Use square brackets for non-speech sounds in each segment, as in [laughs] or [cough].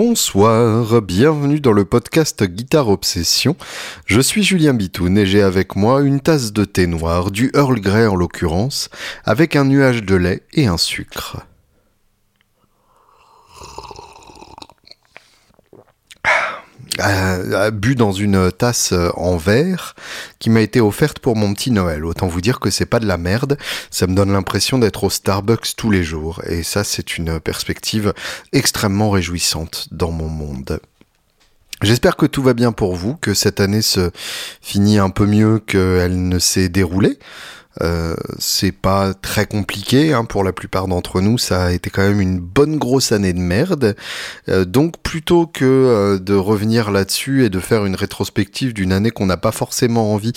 Bonsoir, bienvenue dans le podcast Guitare Obsession. Je suis Julien Bitoun et j'ai avec moi une tasse de thé noir, du Earl Grey en l'occurrence, avec un nuage de lait et un sucre. Bu dans une tasse euh, en verre qui m'a été offerte pour mon petit Noël. Autant vous dire que c'est pas de la merde, ça me donne l'impression d'être au Starbucks tous les jours et ça c'est une perspective extrêmement réjouissante dans mon monde. J'espère que tout va bien pour vous, que cette année se finit un peu mieux qu'elle ne s'est déroulée. Euh, c'est pas très compliqué hein, pour la plupart d'entre nous. Ça a été quand même une bonne grosse année de merde. Euh, donc plutôt que euh, de revenir là-dessus et de faire une rétrospective d'une année qu'on n'a pas forcément envie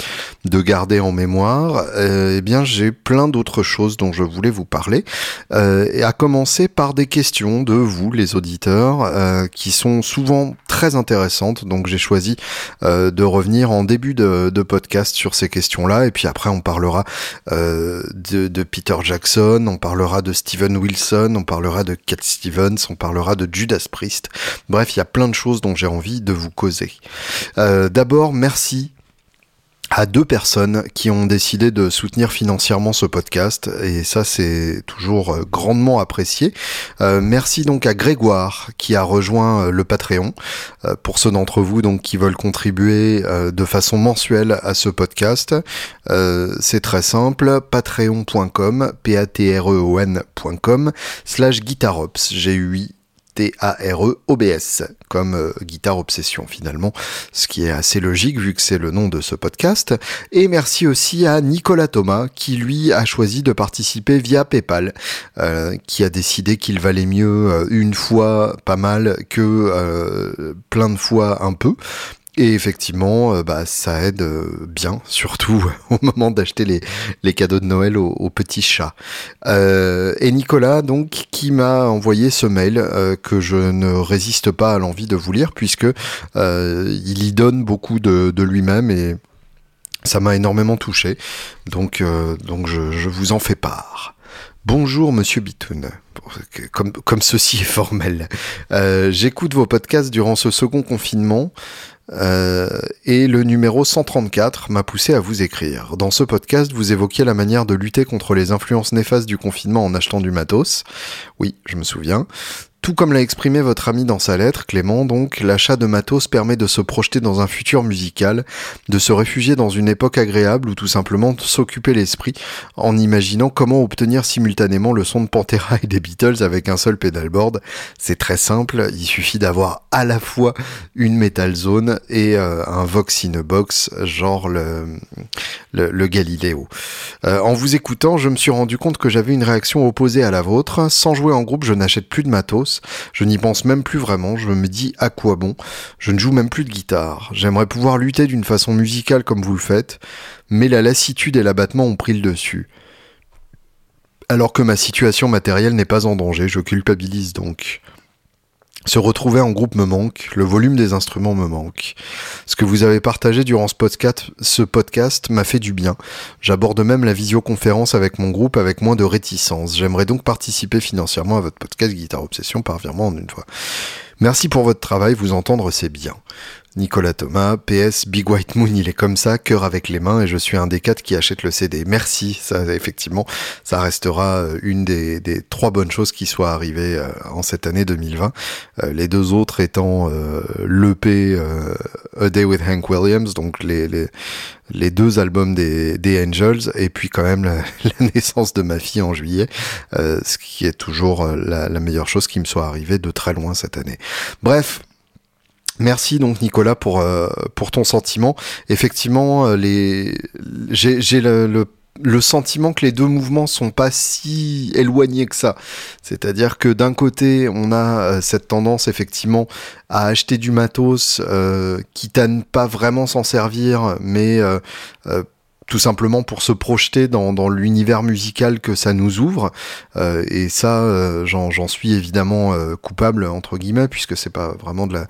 de garder en mémoire, eh bien j'ai plein d'autres choses dont je voulais vous parler. et à commencer par des questions de vous, les auditeurs, qui sont souvent très intéressantes. Donc j'ai choisi de revenir en début de podcast sur ces questions-là. Et puis après on parlera euh, de, Peter Jackson, on parlera de Steven Wilson, on parlera de Cat Stevens, on parlera de Judas Priest. Bref, il y a plein de choses dont j'ai envie de vous causer. Euh, d'abord, merci à deux personnes qui ont décidé de soutenir financièrement ce podcast et ça c'est toujours euh, grandement apprécié. Euh, merci donc à Grégoire qui a rejoint euh, le Patreon. pour ceux d'entre vous donc qui veulent contribuer de façon mensuelle à ce podcast, c'est très simple patreon.com p a e slash guitarops g u i T-A-R-E-O-B-S, comme euh, Guitare Obsession finalement, ce qui est assez logique vu que c'est le nom de ce podcast. Et merci aussi à Nicolas Thomas qui lui a choisi de participer via PayPal, euh, qui a décidé qu'il valait mieux euh, une fois pas mal que plein de fois un peu. Et effectivement, euh, bah, ça aide euh, bien, [laughs] surtout au moment d'acheter les, les, cadeaux de Noël aux, petits chats. Euh, et Nicolas, donc, qui m'a envoyé ce mail que je ne résiste pas à l'envie de vous lire, puisque il y donne beaucoup de, de lui-même et ça m'a énormément touché. Donc, donc je, vous en fais part. Bonjour Monsieur Bitoun. Comme, comme ceci est formel. J'écoute vos podcasts durant ce second confinement. Euh, et le numéro 134 m'a poussé à vous écrire. Dans ce podcast, vous évoquiez la manière de lutter contre les influences néfastes du confinement en achetant du matos. Oui, je me souviens. Tout comme l'a exprimé votre ami dans sa lettre, Clément, donc, l'achat de matos permet de se projeter dans un futur musical, de se réfugier dans une époque agréable ou tout simplement de s'occuper l'esprit en imaginant comment obtenir simultanément le son de Pantera et des Beatles avec un seul pedalboard. C'est très simple, il suffit d'avoir à la fois une Metal Zone et euh, un Vox in a Box, genre le, le, Galileo. Euh, en vous écoutant, je me suis rendu compte que j'avais une réaction opposée à la vôtre. Sans jouer en groupe, je n'achète plus de matos je n'y pense même plus vraiment, je me dis à quoi bon. Je ne joue même plus de guitare. J'aimerais pouvoir lutter d'une façon musicale comme vous le faites, mais la lassitude et l'abattement ont pris le dessus. Alors que ma situation matérielle n'est pas en danger, je culpabilise donc. Se retrouver en groupe me manque, le volume des instruments me manque. Ce que vous avez partagé durant ce podcast, ce podcast m'a fait du bien. J'aborde même la visioconférence avec mon groupe avec moins de réticence. J'aimerais donc participer financièrement à votre podcast Guitare Obsession par virement en une fois. Merci pour votre travail, vous entendre c'est bien. Nicolas Thomas, PS, Big White Moon, il est comme ça, cœur avec les mains, et je suis un des quatre qui achète le CD. Merci, ça effectivement, ça restera euh, une des, trois bonnes choses qui soient arrivées euh, en cette année 2020. Euh, les deux autres étant l'EP A Day with Hank Williams, donc les, les, deux albums des, des, Angels, et puis quand même la, [laughs] naissance de ma fille en juillet, ce qui est toujours la meilleure chose qui me soit arrivée de très loin cette année. Bref, Merci donc Nicolas pour euh, pour ton sentiment. Effectivement, euh, les j'ai le, sentiment que les deux mouvements sont pas si éloignés que ça. C'est-à-dire que d'un côté, on a euh, cette tendance effectivement à acheter du matos, quitte à ne pas vraiment s'en servir, mais tout simplement pour se projeter dans, dans l'univers musical que ça nous ouvre. Euh, et ça, euh, j'en suis évidemment euh, coupable entre guillemets, puisque c'est pas vraiment de la,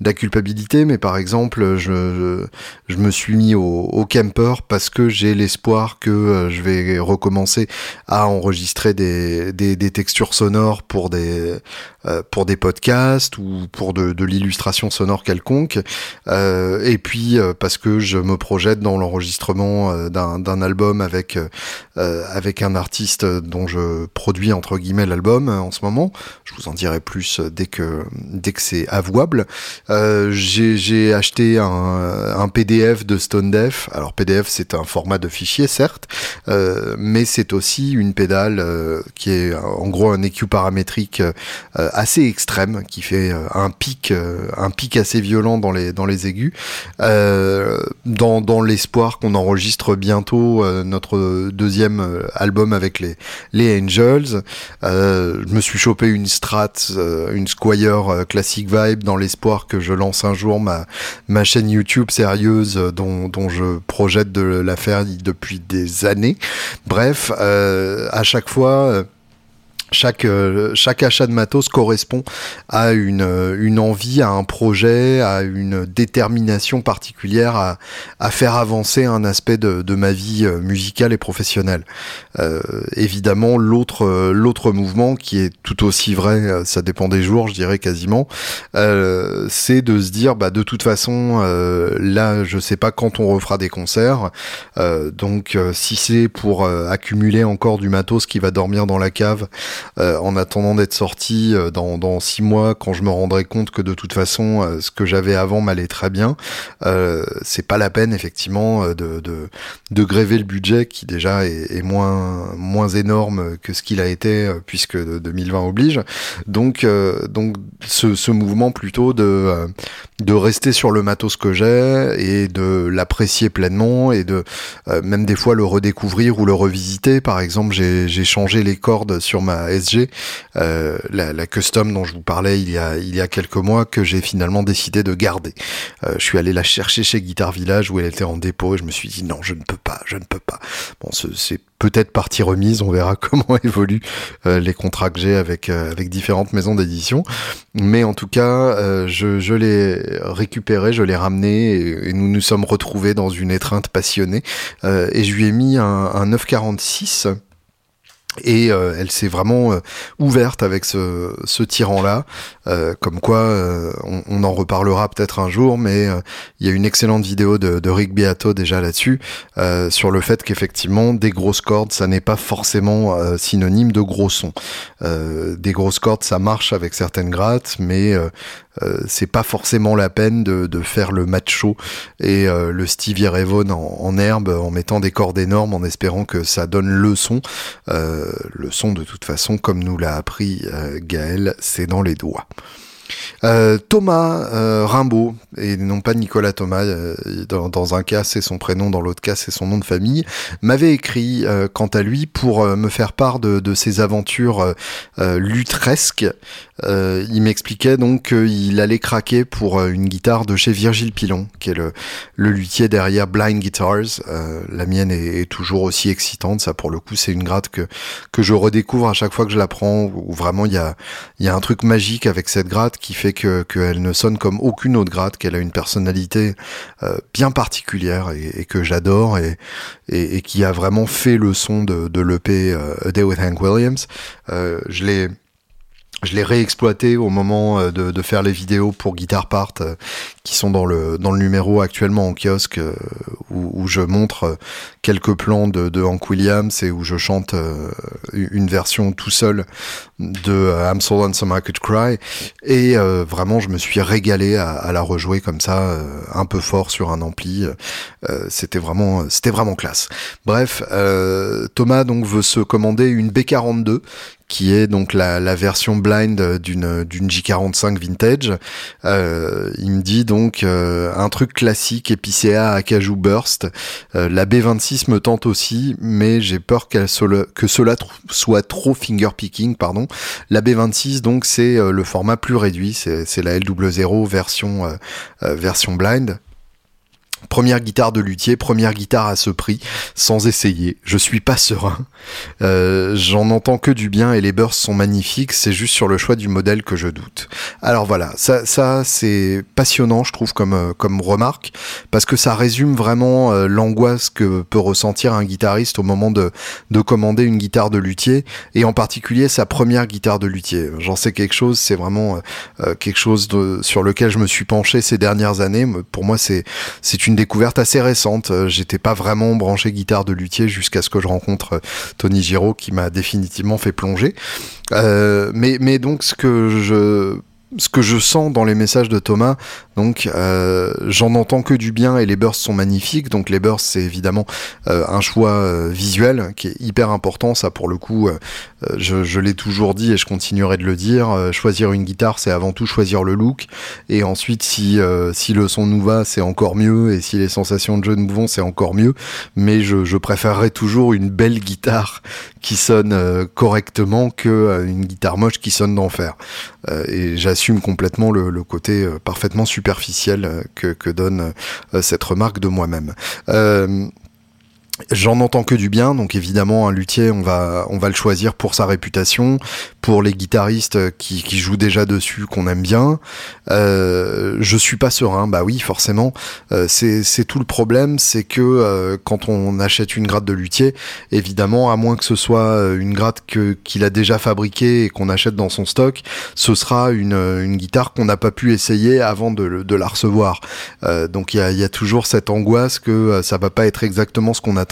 de la, culpabilité. Mais par exemple, je, je, me suis mis au, au camper parce que j'ai l'espoir que je vais recommencer à enregistrer des, des, des textures sonores pour des pour des podcasts ou pour de, de l'illustration sonore quelconque. et puis parce que je me projette dans l'enregistrement d'un album avec euh, avec un artiste dont je produis entre guillemets l'album en ce moment. Je vous en dirai plus dès que dès que c'est avouable. Euh, j'ai acheté un, un, PDF de Stone Def. Alors PDF c'est un format de fichier certes, euh, mais c'est aussi une pédale qui est en gros un EQ paramétrique assez extrême qui fait un pic un pic assez violent dans les dans les aigus dans dans l'espoir qu'on enregistre bientôt notre deuxième euh, album avec les, les Angels. Euh, je me suis chopé une Strat, euh, une Squire Classic Vibe dans l'espoir que je lance un jour ma, ma chaîne YouTube sérieuse dont, dont je projette de la faire depuis des années. Bref, à chaque fois chaque, euh, chaque achat de matos correspond à une, euh, une envie, à un projet, à une détermination particulière à, à faire avancer un aspect de, de ma vie euh, musicale et professionnelle. Euh, évidemment, l'autre l'autre mouvement qui est tout aussi vrai, ça dépend des jours, je dirais quasiment, euh, c'est de se dire, bah de toute façon, là, je sais pas quand on refera des concerts, donc si c'est pour accumuler encore du matos qui va dormir dans la cave euh, en attendant d'être sorti euh, dans, dans six mois, quand je me rendrai compte que de toute façon, euh, ce que j'avais avant m'allait très bien, c'est pas la peine effectivement de, de, gréver le budget qui déjà est, est moins, moins énorme que ce qu'il a été puisque 2020 oblige. Donc, donc ce, ce mouvement plutôt de, de rester sur le matos que j'ai et de l'apprécier pleinement et de même des fois le redécouvrir ou le revisiter. Par exemple, j'ai changé les cordes sur ma SG, euh, la, custom dont je vous parlais il y a, il y a quelques mois, que j'ai finalement décidé de garder. Euh, je suis allé la chercher chez Guitar Village où elle était en dépôt et je me suis dit non, je ne peux pas, je ne peux pas. Bon, c'est peut-être partie remise, on verra [laughs] comment évoluent euh, les contrats que j'ai avec, avec différentes maisons d'édition. Mais en tout cas, je, je l'ai récupéré, je l'ai ramené et, nous nous sommes retrouvés dans une étreinte passionnée. et je lui ai mis un, un 946 et euh, elle s'est vraiment euh, ouverte avec ce, ce tyran-là, euh, comme quoi on, on, en reparlera peut-être un jour, mais il y a une excellente vidéo de, de Rick Beato déjà là-dessus, sur le fait qu'effectivement des grosses cordes, ça n'est pas forcément synonyme de gros sons. des grosses cordes, ça marche avec certaines grattes, mais euh, c'est pas forcément la peine de, de faire le macho et euh, le Stevie Ray en, herbe en mettant des cordes énormes en espérant que ça donne le son. Euh, le son de toute façon, comme nous l'a appris Gaël, c'est dans les doigts. Thomas Rimbaud, et non pas Nicolas Thomas, dans, un cas c'est son prénom, dans l'autre cas c'est son nom de famille, m'avait écrit quant à lui pour me faire part de ses aventures lutresques. Il m'expliquait donc qu'il allait craquer pour une guitare de chez Virgile Pilon, qui est le, le luthier derrière Blind Guitars. la mienne est, est, toujours aussi excitante, ça pour le coup c'est une gratte que, que je redécouvre à chaque fois que je la prends, où vraiment il y a, y a un truc magique avec cette gratte qui fait que qu'elle ne sonne comme aucune autre gratte, qu'elle a une personnalité euh, bien particulière et, que j'adore et, et, qui a vraiment fait le son de, de l'EP euh, A Day with Hank Williams. Euh, je l'ai je l'ai réexploité au moment euh, de, faire les vidéos pour Guitar Part euh, qui sont dans le, dans le numéro actuellement en kiosque euh, où, je montre quelques plans de, Hank Williams et où je chante une version tout seul de I'm So Lonesome I Could Cry et vraiment je me suis régalé à, la rejouer comme ça un peu fort sur un ampli c'était vraiment c'était vraiment classe bref Thomas donc veut se commander une B42 qui est donc la, version blind d'une d'une J45 vintage. Euh, il me dit donc euh, un truc classique épicéa à cajou burst. Euh, la B26 me tente aussi, mais j'ai peur que cela soit trop finger picking, pardon. La B26 donc c'est euh, le format plus réduit, c'est la LW0 version version blind. Première guitare de luthier, première guitare à ce prix, sans essayer. Je suis pas serein. Euh, J'en entends que du bien et les bursts sont magnifiques. C'est juste sur le choix du modèle que je doute. Alors voilà, ça, ça c'est passionnant, je trouve, comme, euh, comme remarque, parce que ça résume vraiment euh, l'angoisse que peut ressentir un guitariste au moment de, de commander une guitare de luthier, et en particulier sa première guitare de luthier. J'en sais quelque chose, c'est vraiment quelque chose sur lequel je me suis penché ces dernières années. Pour moi, c'est c'est découverte assez récente. Euh, j'étais pas vraiment branché guitare de luthier jusqu'à ce que je rencontre euh, Tony Giraud qui m'a définitivement fait plonger. Euh, mais donc ce que je ce que je sens dans les messages de Thomas, donc euh, j'en entends que du bien et les bursts sont magnifiques. Donc les bursts c'est évidemment euh, un choix euh, visuel qui est hyper important. Ça pour le coup, je, l'ai toujours dit et je continuerai de le dire. Choisir une guitare c'est avant tout choisir le look et ensuite si si le son nous va c'est encore mieux et si les sensations de jeu nous vont c'est encore mieux. Mais je, préférerais toujours une belle guitare qui sonne correctement que une guitare moche qui sonne d'enfer. Complètement le, côté parfaitement superficiel que, que donne cette remarque de moi-même. Euh, J'en entends que du bien, donc évidemment un luthier, on va on va le choisir pour sa réputation, pour les guitaristes qui, qui jouent déjà dessus qu'on aime bien. Euh, je suis pas serein, bah oui forcément. Euh, c'est tout le problème, c'est que euh, quand on achète une gratte de luthier, évidemment à moins que ce soit euh, une gratte que qu'il a déjà fabriquée et qu'on achète dans son stock, ce sera une une guitare qu'on n'a pas pu essayer avant de de la recevoir. Euh, donc il y a y a toujours cette angoisse que ça va pas être exactement ce qu'on a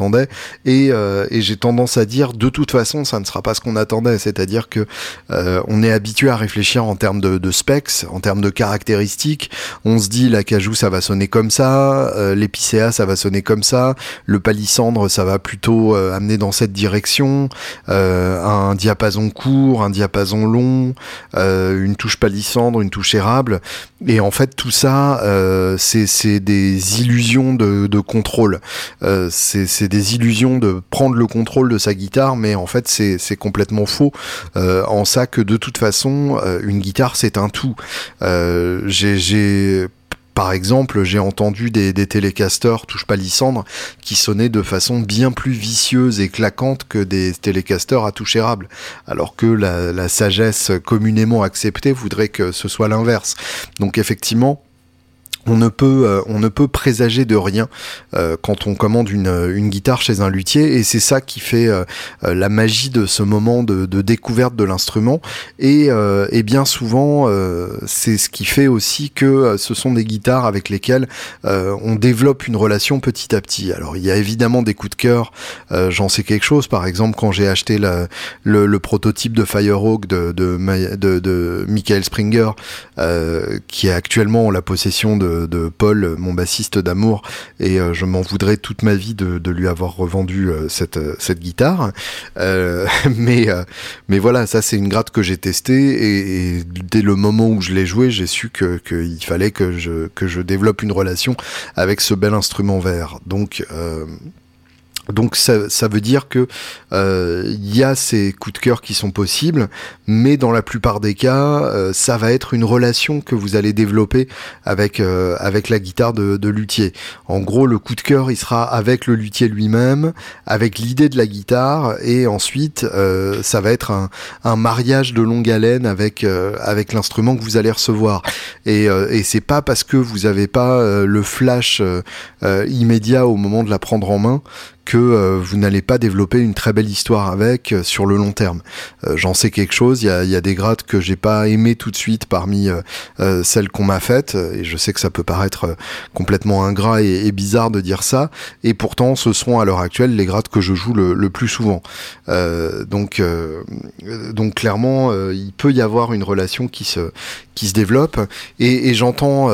euh, et j'ai tendance à dire, de toute façon, ça ne sera pas ce qu'on attendait. C'est-à-dire que euh, on est habitué à réfléchir en termes de, specs, en termes de caractéristiques. On se dit, la cajou, ça va sonner comme ça, euh, l'épicéa, ça va sonner comme ça, le palissandre, ça va plutôt amener dans cette direction, un diapason court, un diapason long, une touche palissandre, une touche érable. Et en fait, tout ça, c'est des illusions de, de contrôle. c'est des illusions de prendre le contrôle de sa guitare, mais en fait c'est complètement faux. Euh, en ça que de toute façon, euh, une guitare c'est un tout. Euh, j'ai par exemple, j'ai entendu des, des télécasters touche palissandre qui sonnaient de façon bien plus vicieuse et claquante que des télécasters à touche érable, alors que la sagesse communément acceptée voudrait que ce soit l'inverse. Donc effectivement, on ne peut euh, on ne peut présager de rien euh, quand on commande une, une guitare chez un luthier et c'est ça qui fait euh, la magie de ce moment de, de découverte de l'instrument. Et, euh, et bien souvent euh, c'est ce qui fait aussi que ce sont des guitares avec lesquelles on développe une relation petit à petit. Alors il y a évidemment des coups de cœur j'en sais quelque chose. Par exemple quand j'ai acheté la, le, le, prototype de Firehawk de, de, de, de Michael Springer qui est actuellement en la possession de de, Paul, mon bassiste d'amour, et euh, je m'en voudrais toute ma vie de, lui avoir revendu euh, cette, cette guitare. Euh, [laughs] mais, euh, mais voilà, ça c'est une gratte que j'ai testée, et, dès le moment où je l'ai joué, j'ai su que qu'il fallait que je, que je développe une relation avec ce bel instrument vert. Donc donc ça, ça, veut dire que il euh, y a ces coups de cœur qui sont possibles, mais dans la plupart des cas, euh, ça va être une relation que vous allez développer avec euh, avec la guitare de, de, luthier. En gros, le coup de cœur, il sera avec le luthier lui-même, avec l'idée de la guitare, et ensuite euh, ça va être un, un, mariage de longue haleine avec euh, avec l'instrument que vous allez recevoir. Et, et c'est pas parce que vous avez pas le flash immédiat au moment de la prendre en main que euh, vous n'allez pas développer une très belle histoire avec euh, sur le long terme. Euh, J'en sais quelque chose, il y a, des grattes que j'ai pas aimé tout de suite parmi celles qu'on m'a faites, et je sais que ça peut paraître complètement ingrat et, bizarre de dire ça, et pourtant ce sont à l'heure actuelle les grattes que je joue le, plus souvent. donc, donc clairement, il peut y avoir une relation qui se, qui se développe, et j'entends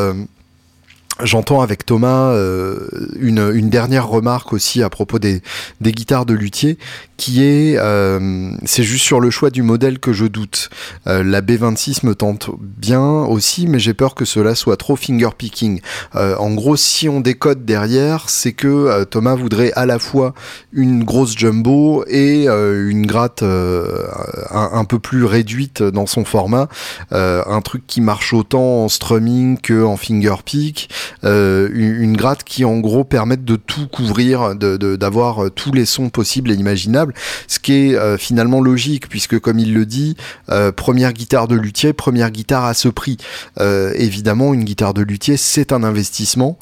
J'entends avec Thomas euh, une, une, dernière remarque aussi à propos des, guitares de luthier, qui est, euh, c'est juste sur le choix du modèle que je doute. Euh, la B26 me tente bien aussi, mais j'ai peur que cela soit trop finger picking. Euh, en gros, si on décode derrière, c'est que euh, Thomas voudrait à la fois une grosse jumbo et euh, une gratte un, peu plus réduite dans son format, un truc qui marche autant en strumming que en finger pick une, gratte qui en gros permette de tout couvrir, d'avoir de, tous les sons possibles et imaginables, ce qui est finalement logique puisque comme il le dit, première guitare de luthier, première guitare à ce prix. évidemment, une guitare de luthier, c'est un investissement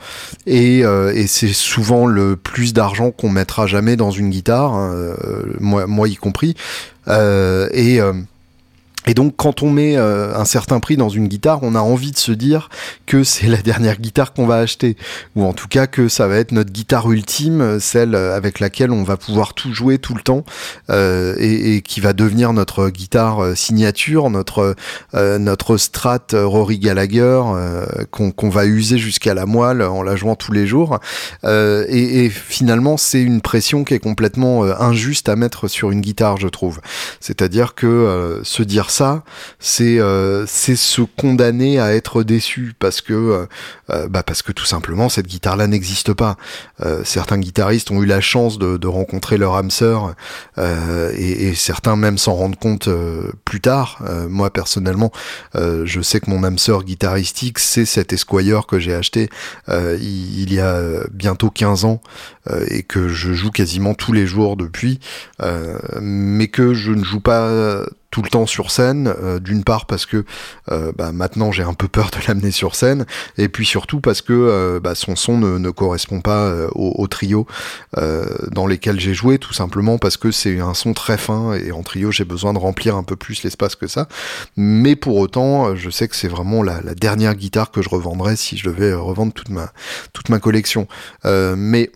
et, et c'est souvent le plus d'argent qu'on mettra jamais dans une guitare, hein, moi, moi y compris. et et donc quand on met euh, un certain prix dans une guitare, on a envie de se dire que c'est la dernière guitare qu'on va acheter, ou en tout cas que ça va être notre guitare ultime, celle avec laquelle on va pouvoir tout jouer tout le temps, euh, et, qui va devenir notre guitare euh, signature, notre euh, notre Strat Rory Gallagher qu'on va user jusqu'à la moelle en la jouant tous les jours. Et, finalement, c'est une pression qui est complètement injuste à mettre sur une guitare, je trouve. C'est-à-dire que se dire ça, c'est euh, c'est se condamner à être déçu parce que euh, euh, bah parce que tout simplement cette guitare-là n'existe pas. certains guitaristes ont eu la chance de, rencontrer leur âme sœur et, et, certains même s'en rendent compte plus tard. moi personnellement, je sais que mon âme sœur guitaristique, c'est cet Esquire que j'ai acheté il, il, y a bientôt 15 ans et que je joue quasiment tous les jours depuis, mais que je ne joue pas tout le temps sur scène, euh, d'une part parce que euh, bah, maintenant j'ai un peu peur de [laughs] l'amener sur scène, et puis surtout parce que euh, bah, son son ne, ne correspond pas au, trio dans lesquels j'ai joué, tout simplement parce que c'est un son très fin, et en trio j'ai besoin de remplir un peu plus l'espace que ça, mais pour autant je sais que c'est vraiment la, la, dernière guitare que je revendrai si je devais revendre toute ma, toute ma collection. mais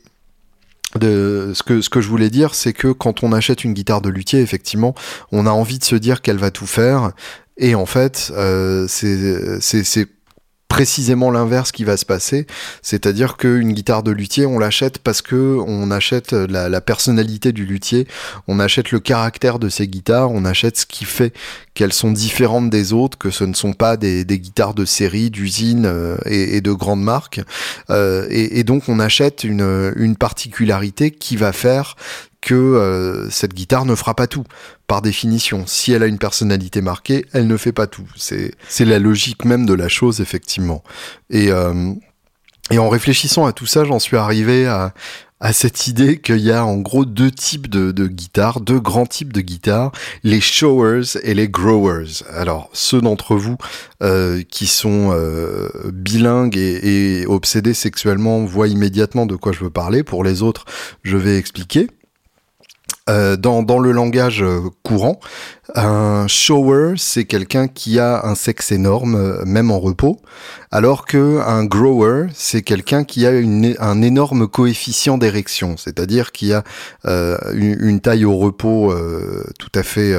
de ce que ce que je voulais dire, c'est que quand on achète une guitare de luthier, effectivement, on a envie de se dire qu'elle va tout faire. Et en fait, euh, c'est précisément l'inverse qui va se passer, c'est-à-dire qu'une guitare de luthier, on l'achète parce que on achète la, personnalité du luthier, on achète le caractère de ses guitares, on achète ce qui fait qu'elles sont différentes des autres, que ce ne sont pas des, guitares de série, d'usine euh, et, de grandes marques, euh, et, donc on achète une, une particularité qui va faire que euh, cette guitare ne fera pas tout, par définition. Si elle a une personnalité marquée, elle ne fait pas tout. C'est, la logique même de la chose, effectivement. Et, euh, et en réfléchissant à tout ça, j'en suis arrivé à, à cette idée qu'il y a en gros deux types de, de, guitares, deux grands types de guitares, les showers et les growers. Alors ceux d'entre vous euh, qui sont euh, bilingues et obsédés sexuellement voient immédiatement de quoi je veux parler. Pour les autres, je vais expliquer. Euh, dans, le langage euh, courant, un shower, c'est quelqu'un qui a un sexe énorme, euh, même en repos, alors que un grower, c'est quelqu'un qui a une, un énorme coefficient d'érection, c'est-à-dire qui a euh, une, une, taille au repos euh, tout à fait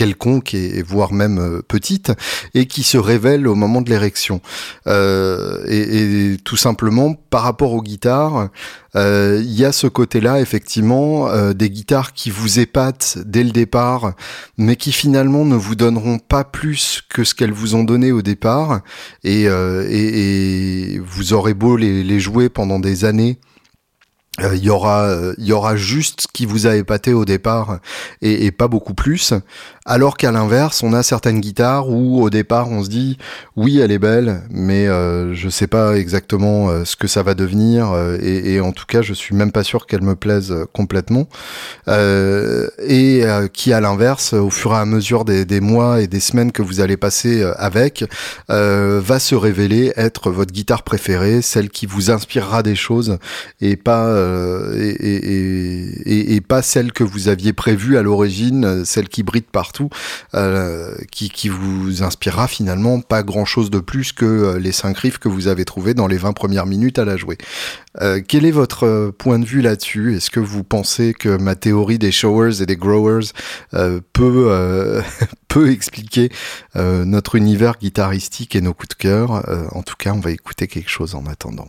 quelconque et, voire même euh, petite et qui se révèle au moment de l'érection. Euh, et, et, tout simplement par rapport aux guitares, euh, il y a ce côté-là effectivement euh, des guitares qui vous épatent dès le départ, mais qui finalement ne vous donneront pas plus que ce qu'elles vous ont donné au départ. Et, euh, vous aurez beau les jouer pendant des années euh, il y aura il y aura juste ce qui vous a épaté au départ et, pas beaucoup plus alors qu'à l'inverse, on a certaines guitares où au départ on se dit oui elle est belle, mais euh, je sais pas exactement euh, ce que ça va devenir euh, et, en tout cas je suis même pas sûr qu'elle me plaise euh, complètement. Euh, et qui à l'inverse, au fur et à mesure des, mois et des semaines que vous allez passer avec, va se révéler être votre guitare préférée, celle qui vous inspirera des choses et pas et, et, pas celle que vous aviez prévue à l'origine, celle qui brille partout euh, qui, vous inspirera finalement pas grand chose de plus que euh, les cinq riffs que vous avez trouvés dans les 20 premières minutes à la jouer. Euh, quel est votre euh, point de vue là-dessus? Est-ce que vous pensez que ma théorie des showers et des growers euh, peut, [laughs] peut expliquer notre univers guitaristique et nos coups de cœur? En tout cas, on va écouter quelque chose en attendant.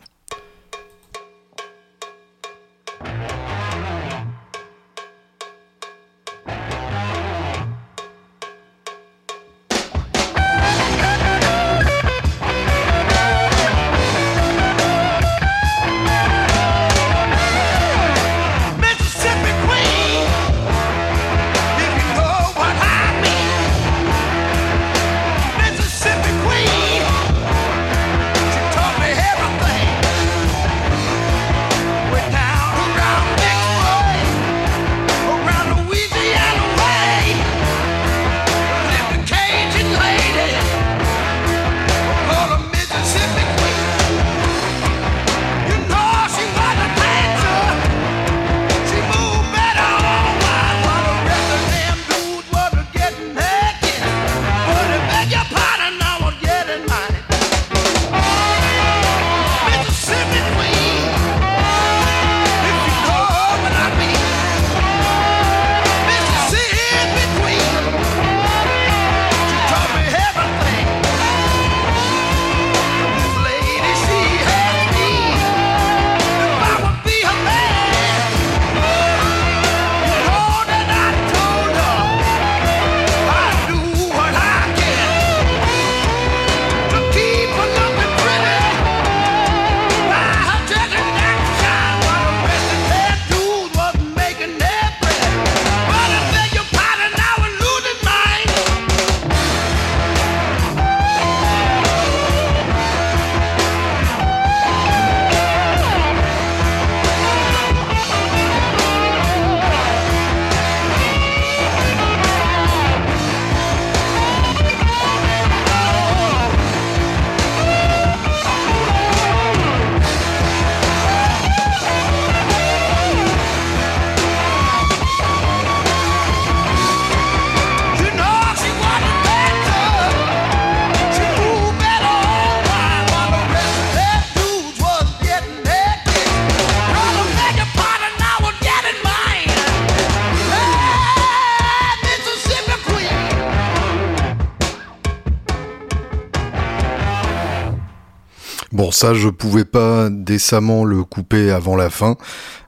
Ça, je pouvais pas décemment le couper avant la fin.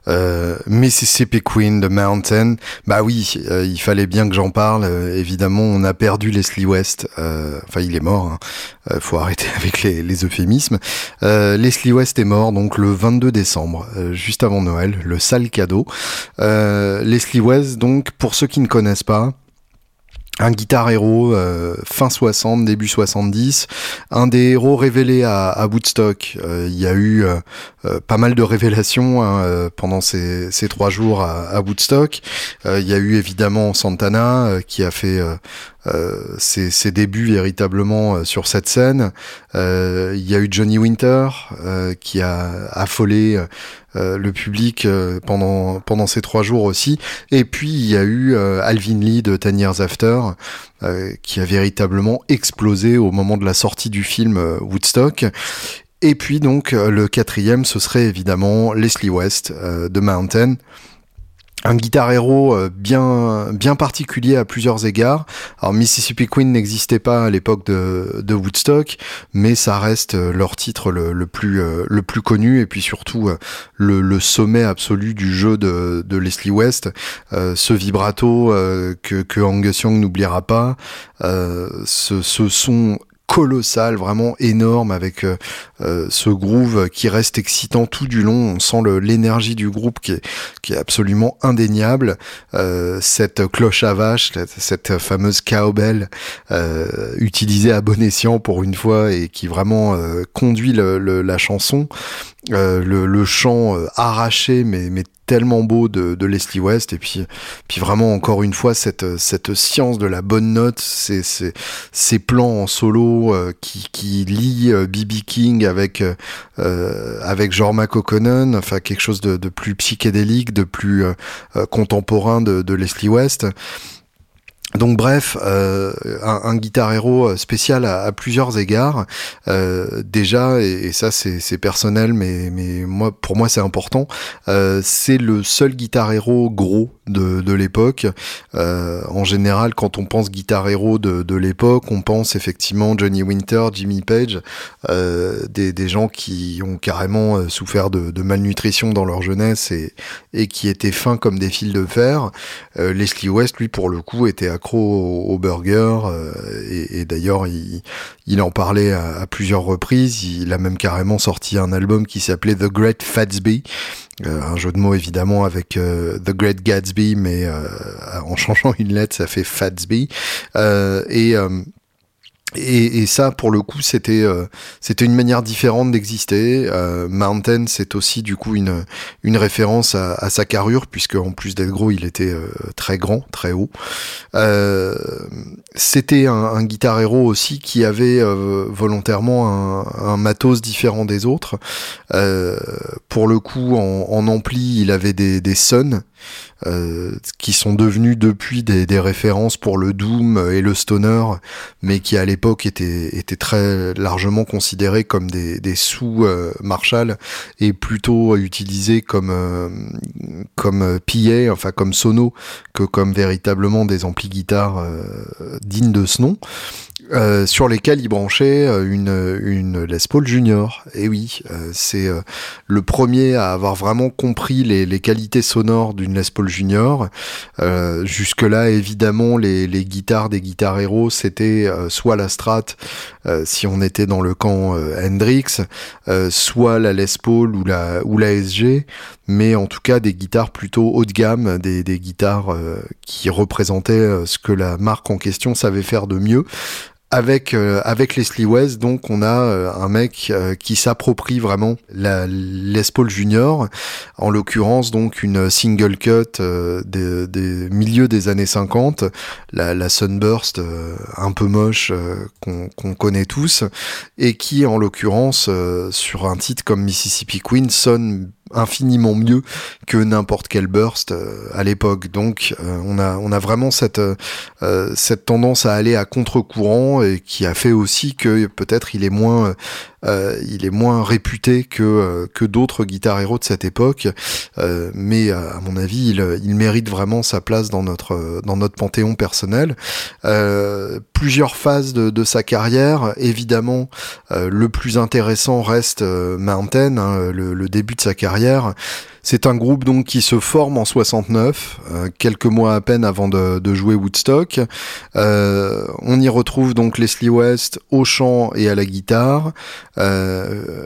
Euh, Mississippi Queen de Mountain, bah oui, euh, il fallait bien que j'en parle. Euh, évidemment, on a perdu Leslie West. Enfin, il est mort. Hein. faut arrêter [laughs] avec les, les euphémismes. Leslie West est mort donc le 22 décembre, juste avant Noël, le sale cadeau. Leslie West, donc pour ceux qui ne connaissent pas, un guitar héros euh, fin 60, début 70, un des héros révélés à, Woodstock. Euh, il y a eu euh, pas mal de révélations hein, pendant ces, ces, trois jours à, à Woodstock. il y a eu évidemment Santana qui a fait ses, ses, débuts véritablement sur cette scène. il y a eu Johnny Winter qui a affolé euh, le public euh, pendant pendant ces trois jours aussi. Et puis il y a eu euh, Alvin Lee de Ten Years After qui a véritablement explosé au moment de la sortie du film Woodstock. Et puis donc le quatrième, ce serait évidemment Leslie West de Mountain un guitar héros euh, bien bien particulier à plusieurs égards. Alors Mississippi Queen n'existait pas à l'époque de, de, Woodstock, mais ça reste euh, leur titre le, le plus euh, le plus connu et puis surtout le, le, sommet absolu du jeu de, de Leslie West. ce vibrato que, que Angus Young n'oubliera pas, ce, ce son colossal, vraiment énorme avec euh, euh, ce groove qui reste excitant tout du long. On sent l'énergie du groupe qui est, qui est absolument indéniable. Euh, cette cloche à vache, cette fameuse cowbell utilisée à bon escient pour une fois et qui vraiment conduit la chanson. Le, le, chant arraché mais, mais tellement beau de, de, Leslie West. Et puis puis vraiment encore une fois cette cette science de la bonne note ces ces, plans en solo euh, qui qui lie BB euh, King avec euh, avec Jorma enfin quelque chose de, de, plus psychédélique de plus contemporain de, de Leslie West donc bref, euh, un, un, guitar héros euh, spécial à, plusieurs égards. Euh, déjà, et, ça c'est personnel, mais, mais moi pour moi c'est important. Euh, c'est le seul guitar héros gros de, de l'époque. Euh, en général, quand on pense guitar héros de, de l'époque, on pense effectivement Johnny Winter, Jimmy Page, des, des, gens qui ont carrément souffert de, de, malnutrition dans leur jeunesse et, et qui étaient fins comme des fils de fer. Leslie West, lui, pour le coup, était à au, burger euh, et, d'ailleurs il, en parlait à, plusieurs reprises. Il a même carrément sorti un album qui s'appelait The Great Fatsby. Euh, un jeu de mots évidemment avec euh, The Great Gatsby, mais en [laughs] changeant une lettre, ça fait Fatsby. et et, et, ça, pour le coup, c'était euh, une manière différente d'exister. Euh, Mountain, c'est aussi du coup une une référence à, sa carrure, puisque en plus d'être gros, il était euh, très grand, très haut. C'était un, un guitar héros aussi qui avait volontairement un, matos différent des autres. pour le coup, en, en, ampli, il avait des, des Suns. Euh, qui sont devenus depuis des, références pour le doom et le stoner, mais qui à l'époque étaient, très largement considérés comme des, sous euh, Marshall et plutôt utilisés comme euh, comme PA, enfin comme sono, que comme véritablement des amplis guitares dignes de ce nom. Euh, sur lesquels il branchait euh, une, une Les Paul Junior. Et oui, euh, c'est le premier à avoir vraiment compris les, les qualités sonores d'une Les Paul Junior. Jusque-là, évidemment, les, les, guitares des guitares héros, c'était soit la Strat, si on était dans le camp Hendrix, soit la Les Paul ou la, ou la SG, mais en tout cas des guitares plutôt haut de gamme, des, des guitares qui représentaient ce que la marque en question savait faire de mieux avec euh, avec Leslie West, donc on a euh, un mec euh, qui s'approprie vraiment la Les Paul Junior, en l'occurrence donc une single cut des, des milieux des années 50, la, la Sunburst un peu moche qu'on connaît tous, et qui en l'occurrence sur un titre comme Mississippi Queen sonne infiniment mieux que n'importe quel burst euh, à l'époque. Donc euh, on a on a vraiment cette euh, cette tendance à aller à contre-courant et qui a fait aussi que peut-être il est moins il est moins réputé que, que d'autres guitares héros de cette époque, mais à mon avis, il, mérite vraiment sa place dans notre, dans notre panthéon personnel. plusieurs phases de, sa carrière, évidemment, le plus intéressant reste Mountain, hein, le début de sa carrière. C'est un groupe donc qui se forme en 69, euh, quelques mois à peine avant de, jouer Woodstock. Euh, on y retrouve donc Leslie West au chant et à la guitare, euh,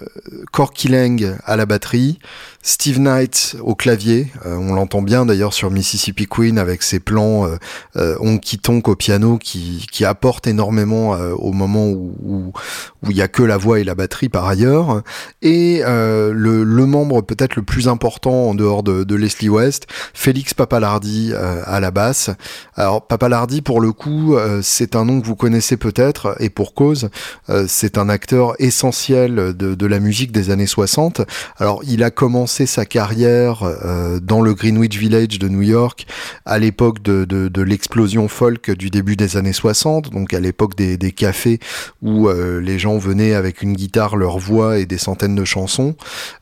Corky Lang à la batterie, Steve Knight au clavier, euh, on l'entend bien d'ailleurs sur Mississippi Queen avec ses plans euh, euh honky tonk au piano qui, qui apportent énormément euh, au moment où où il y a que la voix et la batterie par ailleurs. Et le, le, membre peut-être le plus important en dehors de, de Leslie West, Félix Papalardi à la basse. Alors Papalardi pour le coup, c'est un nom que vous connaissez peut-être et pour cause, c'est un acteur essentiel de, de la musique des années 60. Alors il a commencé sa carrière euh, dans le Greenwich Village de New York à l'époque de, de, l'explosion folk du début des années 60, donc à l'époque des, des, cafés où euh, les gens venaient avec une guitare, leur voix et des centaines de chansons.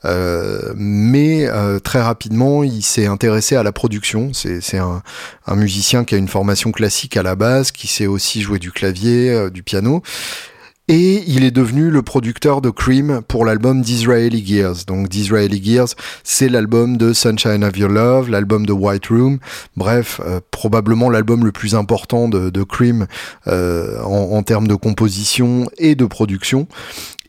Euh, mais très rapidement, il s'est intéressé à la production. C'est un, un musicien qui a une formation classique à la base, qui sait aussi jouer du clavier, du piano. Et il est devenu le producteur de Cream pour l'album Disraeli Gears. Donc Disraeli Gears, c'est l'album de Sunshine of Your Love, l'album de White Room. Bref, euh, probablement l'album le plus important de, Cream euh, en, termes de composition et de production.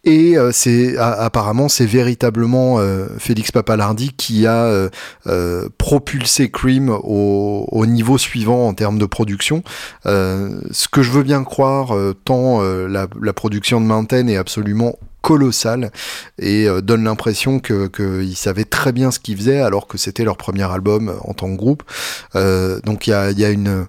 Et euh, c'est apparemment c'est véritablement euh, Félix Papalardi qui a euh, propulsé Cream au, niveau suivant en termes de production. ce que je veux bien croire, tant la, production de Mountain est absolument colossale et donne l'impression que qu'ils savaient très bien ce qu'ils faisaient alors que c'était leur premier album en tant que groupe. donc il y a, y a une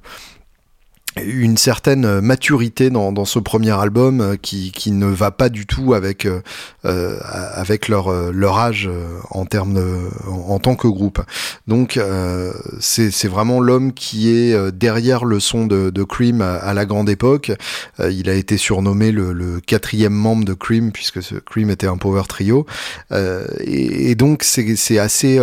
une certaine maturité dans, dans, ce premier album euh, qui, qui, ne va pas du tout avec euh, euh avec leur leur âge euh, en termes de, en, tant que groupe. Donc euh, c'est vraiment l'homme qui est derrière le son de, de Cream à, la grande époque. il a été surnommé le, le, quatrième membre de Cream puisque Cream était un power trio. Et, et, donc c'est assez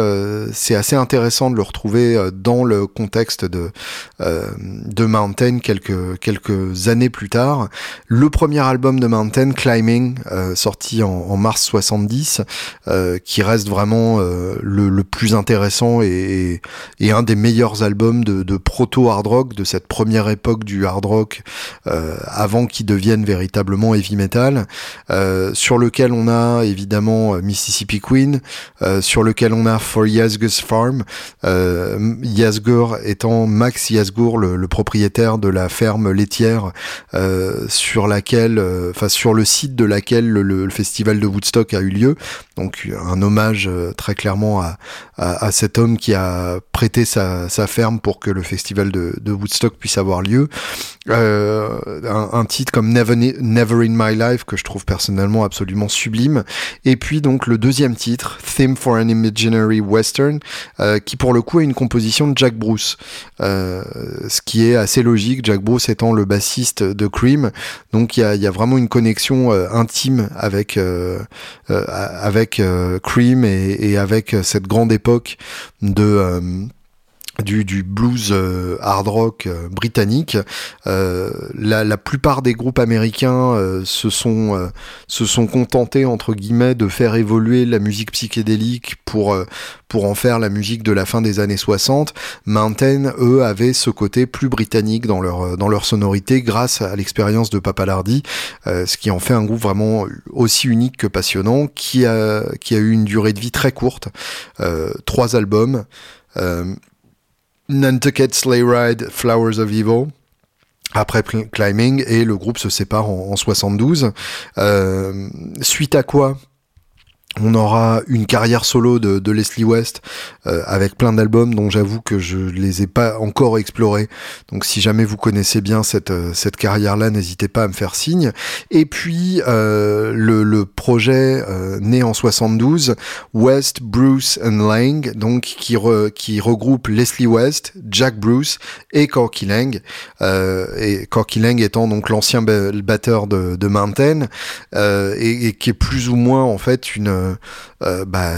c'est assez intéressant de le retrouver dans le contexte de de Mountain quelques, quelques années plus tard. Le premier album de Mountain, Climbing, euh, sorti en, mars 70, euh, qui reste vraiment euh, le, plus intéressant et, un des meilleurs albums de, proto-hard rock, de cette première époque du hard rock, avant qu'il devienne véritablement heavy metal, sur lequel on a évidemment Mississippi Queen, sur lequel on a For Yazgur's Farm, Yazgur étant Max Yazgur, le, le propriétaire de la ferme laitière euh, sur laquelle, euh, enfin sur le site de laquelle le, festival de Woodstock a eu lieu. Donc un hommage euh, très clairement à, à, cet homme qui a prêté sa, ferme pour que le festival de, de Woodstock puisse avoir lieu. Un, titre comme Never, Never in My Life que je trouve personnellement absolument sublime. Et puis donc le deuxième titre, Theme for an Imaginary Western, qui pour le coup est une composition de Jack Bruce, ce qui est assez logique. Jack Bruce étant le bassiste de Cream, donc il y a, vraiment une connexion euh, intime avec euh, avec Cream et, avec cette grande époque de du, du, blues euh, hard rock euh, britannique. Euh, la, la, plupart des groupes américains euh, se sont se sont contentés entre guillemets de faire évoluer la musique psychédélique pour pour en faire la musique de la fin des années 60. Mountain, eux, avaient ce côté plus britannique dans leur dans leur sonorité grâce à l'expérience de Papalardi, ce qui en fait un groupe vraiment aussi unique que passionnant, qui a qui a eu une durée de vie très courte, trois albums. Nantucket Sleigh Ride, Flowers of Evil après Climbing et le groupe se sépare en, 72. Euh, suite à quoi On aura une carrière solo de, Leslie West euh, avec plein d'albums dont j'avoue que je les ai pas encore explorés. Donc si jamais vous connaissez bien cette, euh, cette carrière-là, n'hésitez pas à me faire signe. Et puis euh, le, le, projet né en 72, West, Bruce and Lang, donc qui, qui regroupe Leslie West, Jack Bruce et Corky Lang. et Corky Lang étant donc l'ancien batteur de, de Mountain et, et qui est plus ou moins en fait une euh, bah,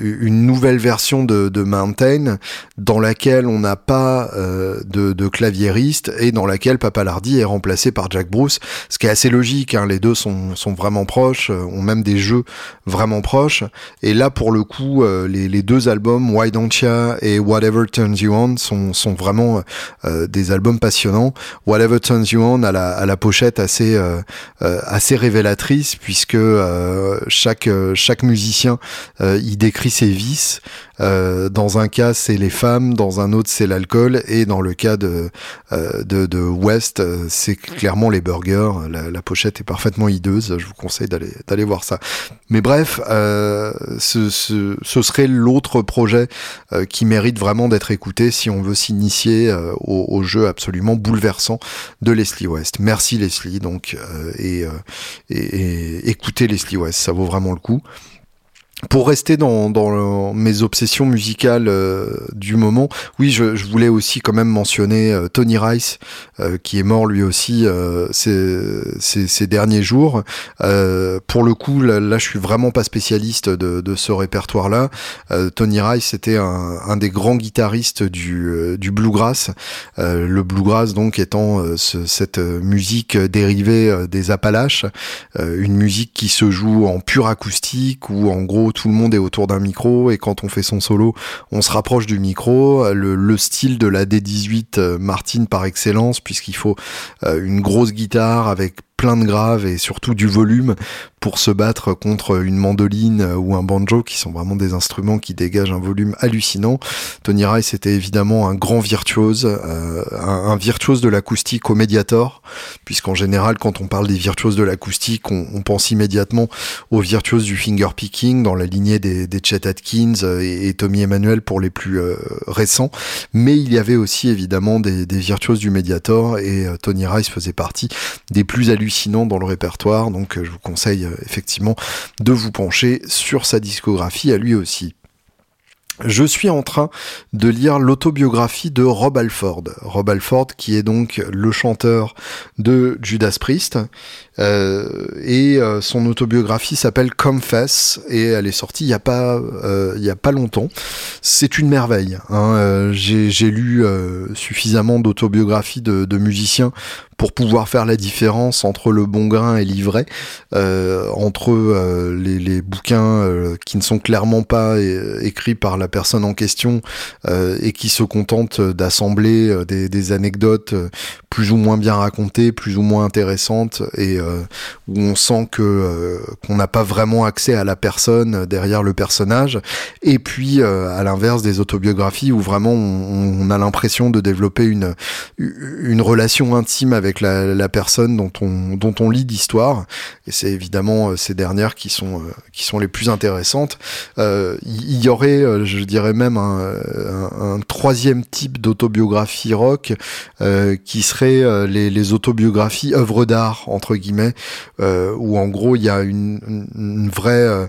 une nouvelle version de, Mountain dans laquelle on n'a pas euh, de, de, claviériste et dans laquelle Papalardi est remplacé par Jack Bruce, ce qui est assez logique. Hein, les deux sont, sont vraiment proches, euh, ont même des jeux vraiment proches. Et là, pour le coup, les, deux albums, Why Don't Ya et Whatever Turns You On, sont, sont vraiment des albums passionnants. Whatever Turns You On a la, pochette assez, assez révélatrice puisque chaque, chaque musicien, euh, il décrit ses vices. Euh, dans un cas, c'est les femmes, dans un autre, c'est l'alcool, et dans le cas de, euh, de, West, c'est clairement les burgers. La, pochette est parfaitement hideuse. Je vous conseille d'aller d'aller voir ça. Mais bref, ce, ce, ce, serait l'autre projet qui mérite vraiment d'être écouté si on veut s'initier au, jeu absolument bouleversant de Leslie West. Merci Leslie, donc, et, et écoutez Leslie West, ça vaut vraiment le coup pour rester dans, dans mes obsessions musicales euh, du moment, oui, je, je, voulais aussi quand même mentionner euh, Tony Rice, euh, qui est mort lui aussi ces, ces, ces, derniers jours. pour le coup, là, je suis vraiment pas spécialiste de, de ce répertoire-là. Tony Rice c'était un, un, des grands guitaristes du, du bluegrass. le bluegrass donc étant ce, cette musique dérivée des Appalaches, une musique qui se joue en pure acoustique ou en gros tout le monde est autour d'un micro et quand on fait son solo, on se rapproche du micro. Le, le style de la D18 euh, Martin par excellence, puisqu'il faut euh, une grosse guitare avec plein de graves et surtout du volume pour se battre contre une mandoline ou un banjo qui sont vraiment des instruments qui dégagent un volume hallucinant. Tony Rice était évidemment un grand virtuose, euh, un, virtuose de l'acoustique au Mediator, puisqu'en général quand on parle des virtuoses de l'acoustique, on, pense immédiatement aux virtuoses du finger picking dans la lignée des, Chet Atkins et, Tommy Emmanuel pour les plus euh, récents, mais il y avait aussi évidemment des, virtuoses du Mediator et euh, Tony Rice faisait partie des plus hallucinants dans le répertoire, donc euh, je vous conseille euh, effectivement de vous pencher sur sa discographie à lui aussi. Je suis en train de lire l'autobiographie de Rob Alford. Rob Alford qui est donc le chanteur de Judas Priest. Euh, et son autobiographie s'appelle Confess et elle est sortie il y a pas a pas longtemps. C'est une merveille. Hein. J'ai lu suffisamment d'autobiographies de, de musiciens pour pouvoir faire la différence entre le bon grain et l'ivraie, euh, entre euh, les, bouquins euh, qui ne sont clairement pas écrits par la personne en question et qui se contentent d'assembler des, anecdotes plus ou moins bien racontées, plus ou moins intéressantes et où on sent que qu'on n'a pas vraiment accès à la personne derrière le personnage. Et puis à l'inverse des autobiographies où vraiment on, a l'impression de développer une une relation intime avec la, personne dont on, dont on lit l'histoire. Et c'est évidemment euh, ces dernières qui sont, euh, qui sont les plus intéressantes. Euh, il y aurait, je dirais même, un, un, troisième type d'autobiographie rock qui serait les, les autobiographies œuvres d'art, entre guillemets, où en gros il y a une, vraie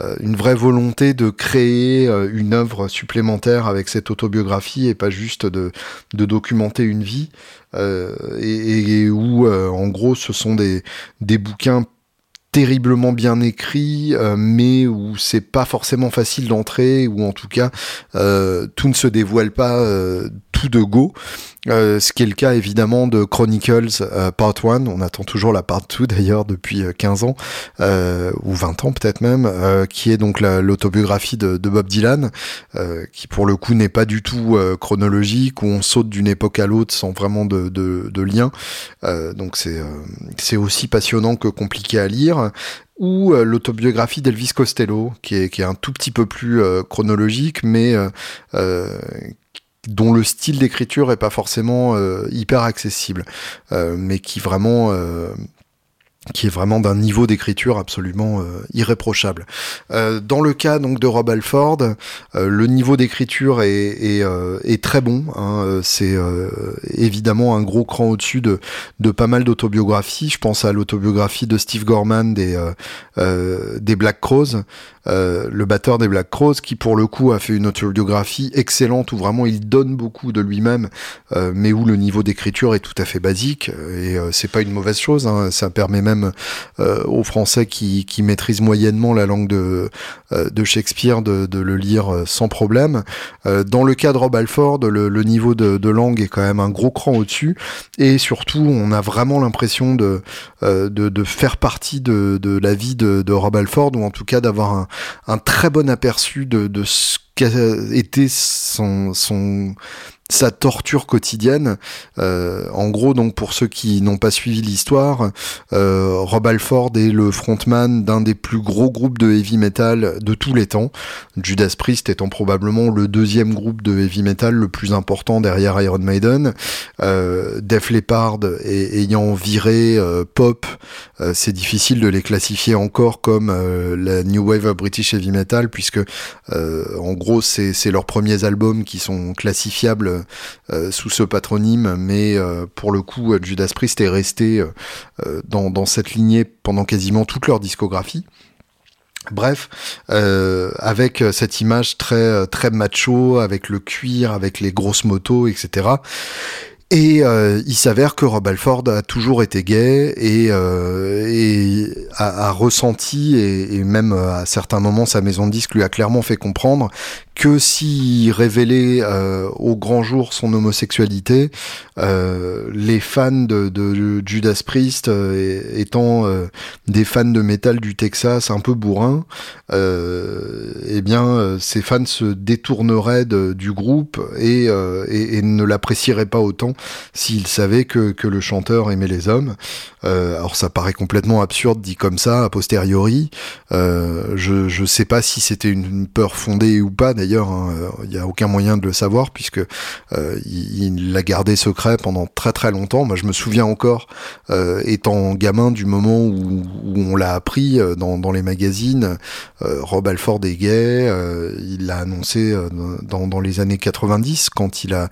euh, une vraie volonté de créer euh, une œuvre supplémentaire avec cette autobiographie et pas juste de, documenter une vie euh, et, et, où en gros ce sont des, des bouquins terriblement bien écrits mais où c'est pas forcément facile d'entrer, ou en tout cas tout ne se dévoile pas de go. Euh, ce qui est le cas évidemment de Chronicles euh, Part 1. On attend toujours la Part 2 d'ailleurs depuis 15 euh, ans, ou 20 ans peut-être même, qui est donc l'autobiographie de, Bob Dylan, qui pour le coup n'est pas du tout chronologique, où on saute d'une époque à l'autre sans vraiment de, lien. donc c'est c'est aussi passionnant que compliqué à lire ou l'autobiographie d'Elvis Costello, qui est, qui est un tout petit peu plus chronologique, mais euh, dont le style d'écriture est pas forcément euh, hyper accessible, euh, mais qui vraiment euh, qui est vraiment d'un niveau d'écriture absolument irréprochable. Dans le cas donc de Rob Alford, le niveau d'écriture est, très bon. Hein, c'est évidemment un gros cran au-dessus de, pas mal d'autobiographies. Je pense à l'autobiographie de Steve Gorman des, des Black Crowes, le batteur des Black Crowes, qui pour le coup a fait une autobiographie excellente où vraiment il donne beaucoup de lui-même, mais où le niveau d'écriture est tout à fait basique. Et c'est pas une mauvaise chose. Hein, ça permet même euh, aux Français qui, maîtrisent moyennement la langue de, euh, de Shakespeare de, le lire euh, sans problème. dans le cas de Rob Alford, le, niveau de, langue est quand même un gros cran au-dessus. Et surtout, on a vraiment l'impression de, de, faire partie de, la vie de, Rob Alford, ou en tout cas d'avoir un, très bon aperçu de, ce qu'a été son, son sa torture quotidienne. Euh, en gros, donc pour ceux qui n'ont pas suivi l'histoire, euh, Rob Alford est le frontman d'un des plus gros groupes de heavy metal de tous les temps. Judas Priest étant probablement le deuxième groupe de heavy metal le plus important derrière Iron Maiden. Euh, Def Leppard ayant viré euh, pop, euh, c'est difficile de les classifier encore comme la new wave of British heavy metal puisque en gros c'est leurs premiers albums qui sont classifiables euh, sous ce patronyme, mais euh, pour le coup, Judas Priest est resté euh, dans, cette lignée pendant quasiment toute leur discographie. Bref, avec cette image très très macho, avec le cuir, avec les grosses motos, etc. Et il s'avère que Rob Alford a toujours été gay et, a, ressenti, et, et, même à certains moments sa maison de disque lui a clairement fait comprendre que s'il révélait euh, au grand jour son homosexualité, euh, les fans de, de Judas Priest euh, étant euh, des fans de métal du Texas un peu bourrins, eh bien ces fans se détourneraient de, du groupe et, et, et ne l'apprécieraient pas autant s'ils savaient que, que le chanteur aimait les hommes. alors ça paraît complètement absurde dit comme ça a posteriori. je je sais pas si c'était une peur fondée ou pas d'ailleurs, hein, il n'y a aucun moyen de le savoir puisque euh, il l'a gardé secret pendant très très longtemps. Moi, je me souviens encore, euh, étant gamin, du moment où, on l'a appris euh, dans, les magazines. Rob Alford est gay. il l'a annoncé dans, les années 90 quand il a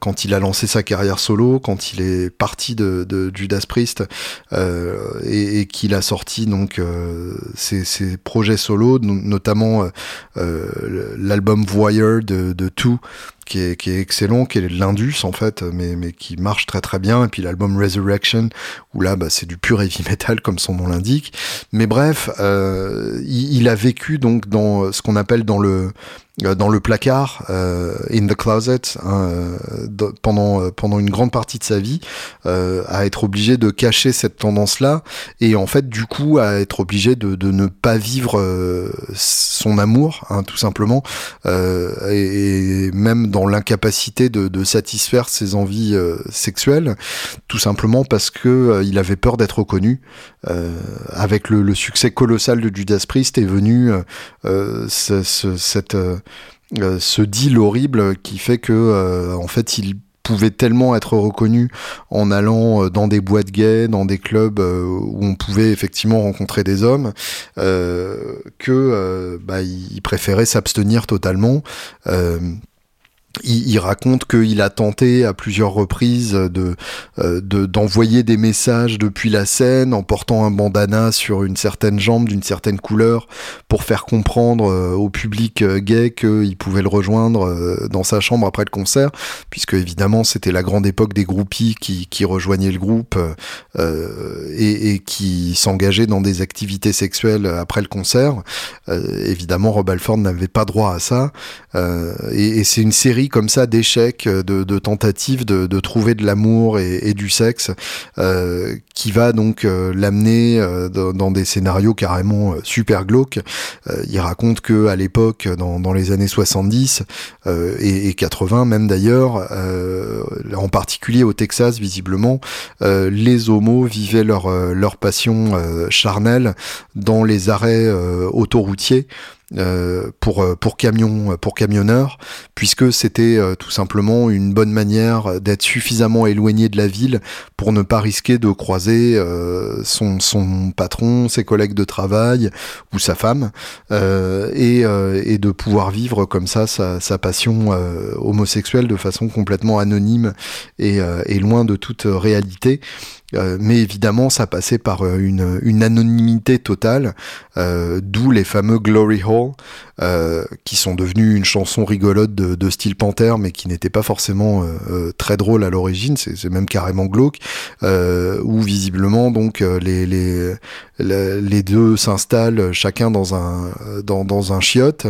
quand il a lancé sa carrière solo, quand il est parti de, Judas Priest et, qu'il a sorti donc ses, ses, projets solo, notamment l'album l'album Voyeur de, de qui est, qui est excellent, qui est l'Indus en fait, mais, mais qui marche très très bien. Et puis l'album Resurrection, où là bah, c'est du pur heavy metal comme son nom l'indique. Mais bref, euh, il, a vécu donc dans ce qu'on appelle dans le dans le placard, euh, in the closet, hein, euh, pendant pendant une grande partie de sa vie, à être obligé de cacher cette tendance-là, et en fait du coup à être obligé de, de ne pas vivre son amour, hein, tout simplement, et, et, même dans l'incapacité de, de, satisfaire ses envies sexuelles, tout simplement parce que il avait peur d'être reconnu. avec le, le, succès colossal de Judas Priest est venu ce, ce, cette euh, ce deal horrible qui fait que euh, en fait il pouvait tellement être reconnu en allant euh, dans des boîtes gays, dans des clubs où on pouvait effectivement rencontrer des hommes, que bah, il préférait s'abstenir totalement il, raconte qu'il a tenté à plusieurs reprises de euh, d'envoyer des messages depuis la scène en portant un bandana sur une certaine jambe d'une certaine couleur pour faire comprendre euh, au public euh, gay qu'il pouvait le rejoindre dans sa chambre après le concert, puisque évidemment c'était la grande époque des groupies qui, qui rejoignaient le groupe et, qui s'engageaient dans des activités sexuelles après le concert. évidemment, Rob Alford n'avait pas droit à ça, et c'est une série comme ça d'échecs, euh, de, tentatives de, trouver de l'amour et, du sexe, euh, qui va donc euh, l'amener dans, des scénarios carrément super glauques. il raconte que à l'époque, dans, les années 70 et, 80 même d'ailleurs, en particulier au Texas visiblement, les homos vivaient leur, leur passion charnelle dans les arrêts autoroutiers pour pour camion pour camionneurs puisque c'était tout simplement une bonne manière d'être suffisamment éloigné de la ville pour ne pas risquer de croiser son son patron, ses collègues de travail ou sa femme et, et de pouvoir vivre comme ça sa, sa passion homosexuelle de façon complètement anonyme et loin de toute réalité. Euh, mais évidemment, ça passait par euh, une, une anonymité totale, euh, d'où les fameux Glory Hall, qui sont devenus une chanson rigolote de, de style Panther, mais qui n'était pas forcément très drôle à l'origine, c'est même carrément glauque, où visiblement donc les, les, les deux s'installent chacun dans un dans, dans un chiotte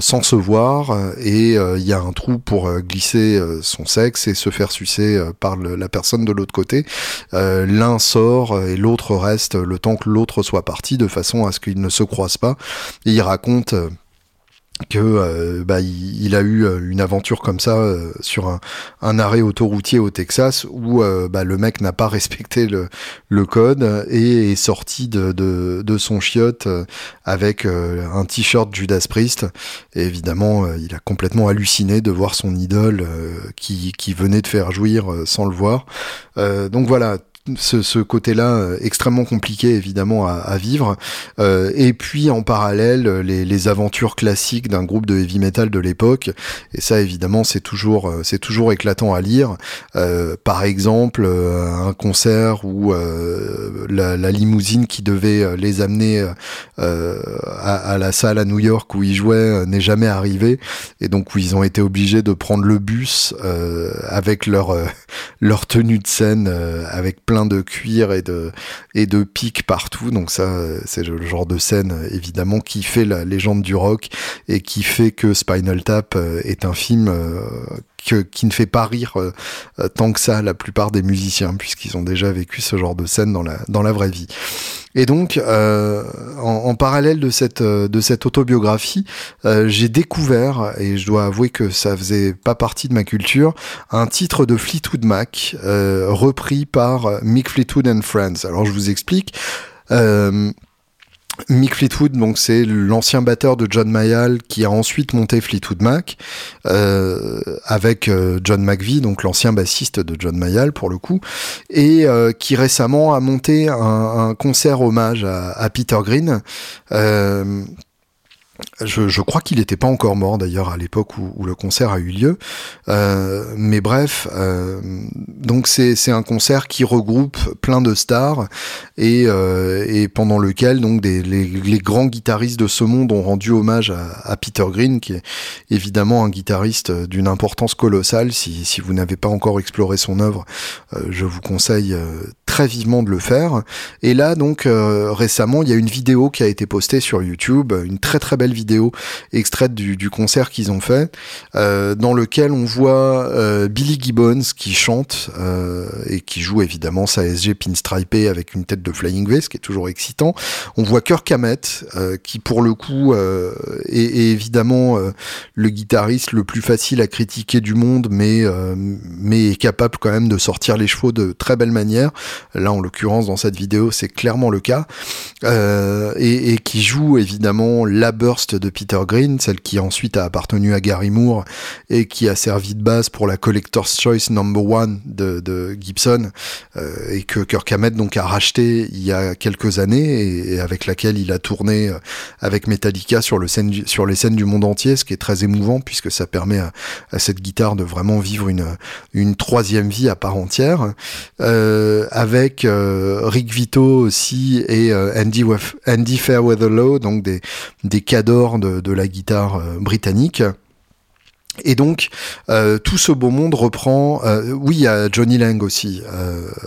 sans se voir et il y a un trou pour glisser son sexe et se faire sucer par la personne de l'autre côté. Euh, l'un sort et l'autre reste le temps que l'autre soit parti de façon à ce qu'ils ne se croisent pas. Et il raconte euh, que euh, bah, il, a eu une aventure comme ça sur un, arrêt autoroutier au Texas où bah, le mec n'a pas [laughs] respecté le, code et est sorti de, son chiotte avec un t-shirt Judas Priest. Et évidemment, il a complètement halluciné de voir son idole qui, qui venait de faire jouir sans le voir. donc voilà, ce, côté-là euh, extrêmement compliqué évidemment à, vivre. Euh, et puis en parallèle, les, aventures classiques d'un groupe de heavy metal de l'époque. Et ça évidemment c'est toujours euh, c'est toujours éclatant à lire. par exemple, un concert où la, limousine qui devait les amener à, la salle à New York où ils jouaient n'est jamais arrivée et donc où ils ont été obligés de prendre le bus avec leur [laughs] leur tenue de scène avec plein de cuir et de, et de pics partout. Donc ça, c'est le genre de scène, évidemment, qui fait la légende du rock et qui fait que Spinal Tap euh, est un film euh, qui ne fait pas rire euh, tant que ça la plupart des musiciens, puisqu'ils ont déjà vécu ce genre de scène dans la, dans la vraie vie. Et donc, euh, en, parallèle de cette, euh, de cette autobiographie, euh, j'ai découvert, et je dois avouer que ça faisait pas partie de ma culture, un titre de Fleetwood Mac, repris par Mick Fleetwood and Friends. Alors je vous explique. Mick Fleetwood, donc c'est l'ancien batteur de John Mayall qui a ensuite monté Fleetwood Mac euh, avec euh, John McVie, donc l'ancien bassiste de John Mayall pour le coup, et euh, qui récemment a monté un, concert hommage à, à Peter Green je, crois qu'il n'était pas encore mort d'ailleurs à l'époque où, le concert a eu lieu. Euh, mais bref, euh, donc c'est un concert qui regroupe plein de stars et, euh, pendant lequel donc les, grands guitaristes de ce monde ont rendu hommage à, Peter Green, qui est évidemment un guitariste d'une importance colossale. Si, si vous n'avez pas encore exploré son œuvre, je vous conseille très vivement de le faire. Et là donc récemment, il y a une vidéo qui a été postée sur YouTube, une très très belle vidéo extraite du, concert qu'ils ont fait, euh, dans lequel on voit euh, Billy Gibbons qui chante euh, et qui joue évidemment sa SG pinstripé avec une tête de Flying V, ce qui est toujours excitant. On voit Kirk Hammett qui pour le coup est, évidemment le guitariste le plus facile à critiquer du monde, mais mais est capable quand même de sortir les chevaux de très belle manière. Là, en l'occurrence, dans cette vidéo, c'est clairement le cas. et, qui joue évidemment de Peter Green, celle qui ensuite a appartenu à Gary Moore et qui a servi de base pour la Collector's Choice Number One de, Gibson euh, et que Kirk Hammett donc a racheté il y a quelques années et, avec laquelle il a tourné euh, avec Metallica sur, le scène, sur les scènes du monde entier, ce qui est très émouvant puisque ça permet à, cette guitare de vraiment vivre une, une troisième vie à part entière. Euh, avec Rick Vito aussi et Andy, Andy Fairweather donc des, des de, la guitare euh, britannique. Et donc euh, tout ce beau monde reprend. Euh, oui, il Johnny Lang aussi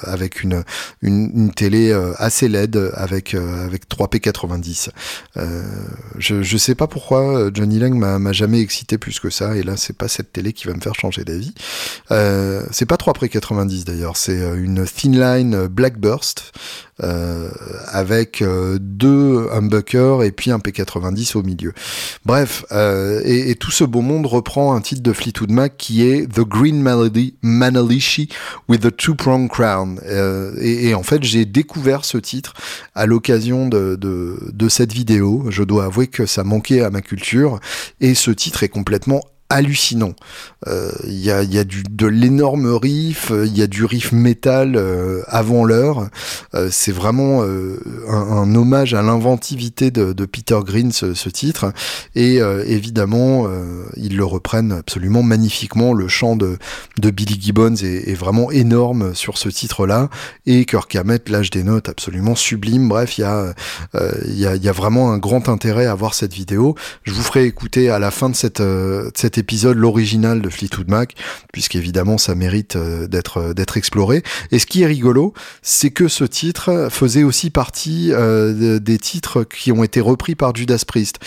avec une, une, télé assez LED avec avec 3P90. je je sais pas pourquoi Johnny Lang m'a jamais excité plus que ça. Et là, c'est pas cette télé qui va me faire changer d'avis. c'est pas 3P90 d'ailleurs. C'est une Thin Line Blackburst avec deux humbuckers et puis un P90 au milieu. Bref, et, et, tout ce beau monde reprend un titre de Fleetwood Mac qui est The Green Melody Manalishi with the Two-Prong Crown. Et, et, en fait, j'ai découvert ce titre à l'occasion de, de, de cette vidéo. Je dois avouer que ça manquait à ma culture et ce titre est complètement hallucinant. Il euh, y a, y a du, de l'énorme riff, il euh, y a du riff métal euh, avant l'heure. c'est vraiment un, un, hommage à l'inventivité de, de, Peter Green, ce, ce titre. Et évidemment, ils le reprennent absolument magnifiquement. Le chant de, de Billy Gibbons est, est, vraiment énorme sur ce titre-là. Et Kirk Hammett lâche des notes absolument sublimes. Bref, il y, a, y, a, y a vraiment un grand intérêt à voir cette vidéo. Je vous ferai écouter à la fin de cette, de cette épisode l'original de Fleetwood Mac, puisqu'évidemment ça mérite euh, d'être euh, d'être exploré. Et ce qui est rigolo, c'est que ce titre faisait aussi partie euh, des titres qui ont été repris par Judas Priest.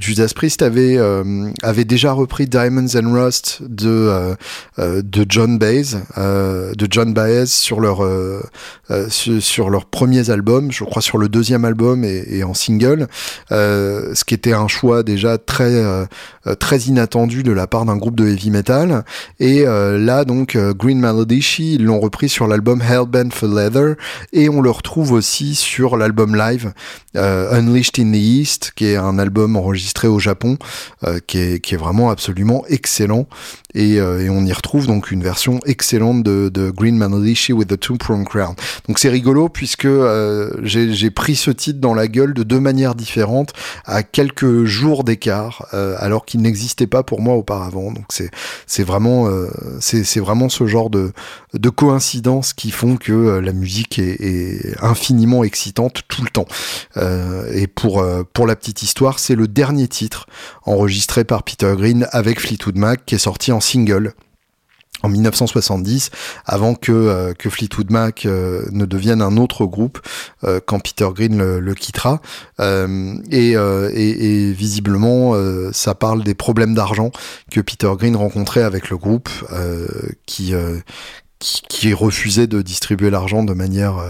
Judas Priest avait avait déjà repris Diamonds and Rust de de John Baez, de John Baez sur leur sur, leurs premiers albums, je crois sur le deuxième album et, et en single, ce qui était un choix déjà très très inattendu de la part d'un groupe de heavy metal. Et euh, là, donc, euh, Green Melody, ils l'ont repris sur l'album Hellbent for Leather. Et on le retrouve aussi sur l'album live euh, Unleashed in the East, qui est un album enregistré au Japon, qui, est, qui est vraiment absolument excellent. Et, et, on y retrouve donc une version excellente de, de Green Manalishi with the Two Prong Crown. Donc c'est rigolo puisque euh, j'ai pris ce titre dans la gueule de deux manières différentes à quelques jours d'écart, euh, alors qu'il n'existait pas pour moi auparavant. Donc c'est c'est vraiment euh, c'est vraiment ce genre de de coïncidences qui font que euh, la musique est, est, infiniment excitante tout le temps. Euh, et pour pour la petite histoire, c'est le dernier titre enregistré par Peter Green avec Fleetwood Mac qui est sorti en single en 1970, avant que, euh, que Fleetwood Mac euh, ne devienne un autre groupe euh, quand Peter Green le, quittera. Et, et, visiblement, ça parle des problèmes d'argent que Peter Green rencontrait avec le groupe, qui, qui, qui, refusait de distribuer l'argent de manière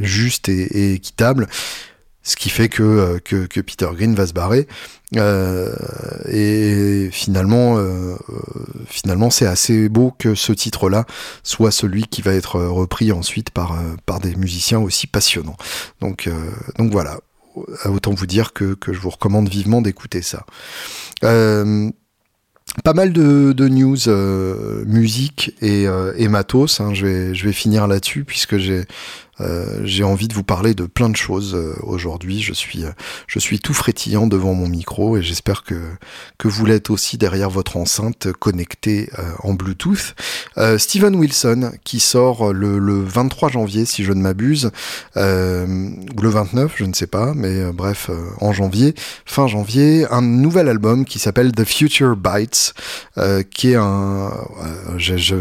juste et, et, équitable. Ce qui fait que, que, que Peter Green va se barrer. Euh, et finalement, euh, finalement, c'est assez beau que ce titre-là soit celui qui va être repris ensuite par euh, par des musiciens aussi passionnants. Donc donc voilà. Autant vous dire que, que je vous recommande vivement d'écouter ça. pas mal de, de news musique et, et matos. Hein. je, vais, je vais finir là-dessus puisque j'ai euh, j'ai envie de vous parler de plein de choses euh, aujourd'hui. Je suis, euh, je suis tout frétillant devant mon micro et j'espère que, que vous l'êtes aussi derrière votre enceinte connectée en Bluetooth. Steven Wilson qui sort le, le, 23 janvier si je ne m'abuse, ou le 29, je ne sais pas, mais bref, en janvier, fin janvier, un nouvel album qui s'appelle The Future Bites, qui est un, je,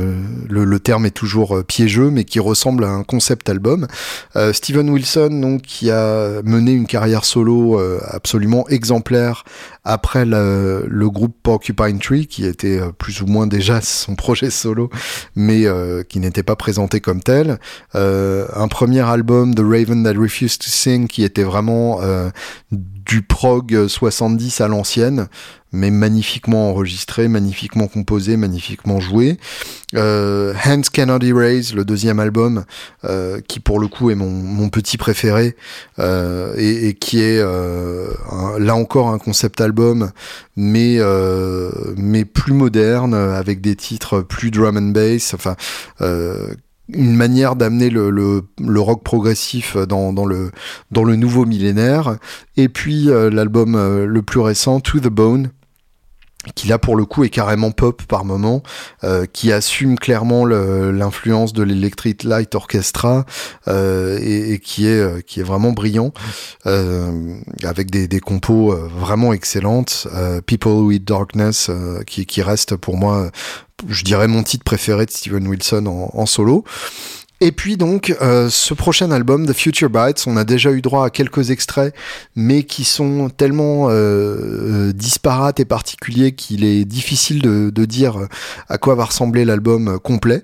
le, le terme est toujours piégeux, mais qui ressemble à un concept album euh, Steven Wilson, donc, qui a mené une carrière solo euh, absolument exemplaire après le, groupe Porcupine Tree, qui était euh, plus ou moins déjà [laughs] son projet solo, mais qui n'était pas présenté comme tel. un premier album, The Raven That Refused to Sing, qui était vraiment du prog 70 à l'ancienne, mais magnifiquement enregistré, magnifiquement composé, magnifiquement joué. Euh, Hands Cannot Erase, le deuxième album, euh, qui pour le coup est mon, petit préféré, euh, et, qui est là encore un concept album, mais mais plus moderne, avec des titres plus drum and bass, enfin une manière d'amener le, le, le, rock progressif dans, dans, le, dans le nouveau millénaire. Et puis l'album le plus récent, To the Bone, qui là pour le coup est carrément pop par moment, euh, qui assume clairement l'influence de l'Electric Light Orchestra euh, et, et, qui est euh, qui est vraiment brillant euh, avec des, des compos euh, vraiment excellentes. People with Darkness qui, qui reste pour moi, je dirais mon titre préféré de Steven Wilson en, solo. Et puis donc, euh, ce prochain album, The Future Bites, on a déjà eu droit à quelques extraits, mais qui sont tellement euh, euh, disparates et particuliers qu'il est difficile de, de, dire à quoi va ressembler l'album complet.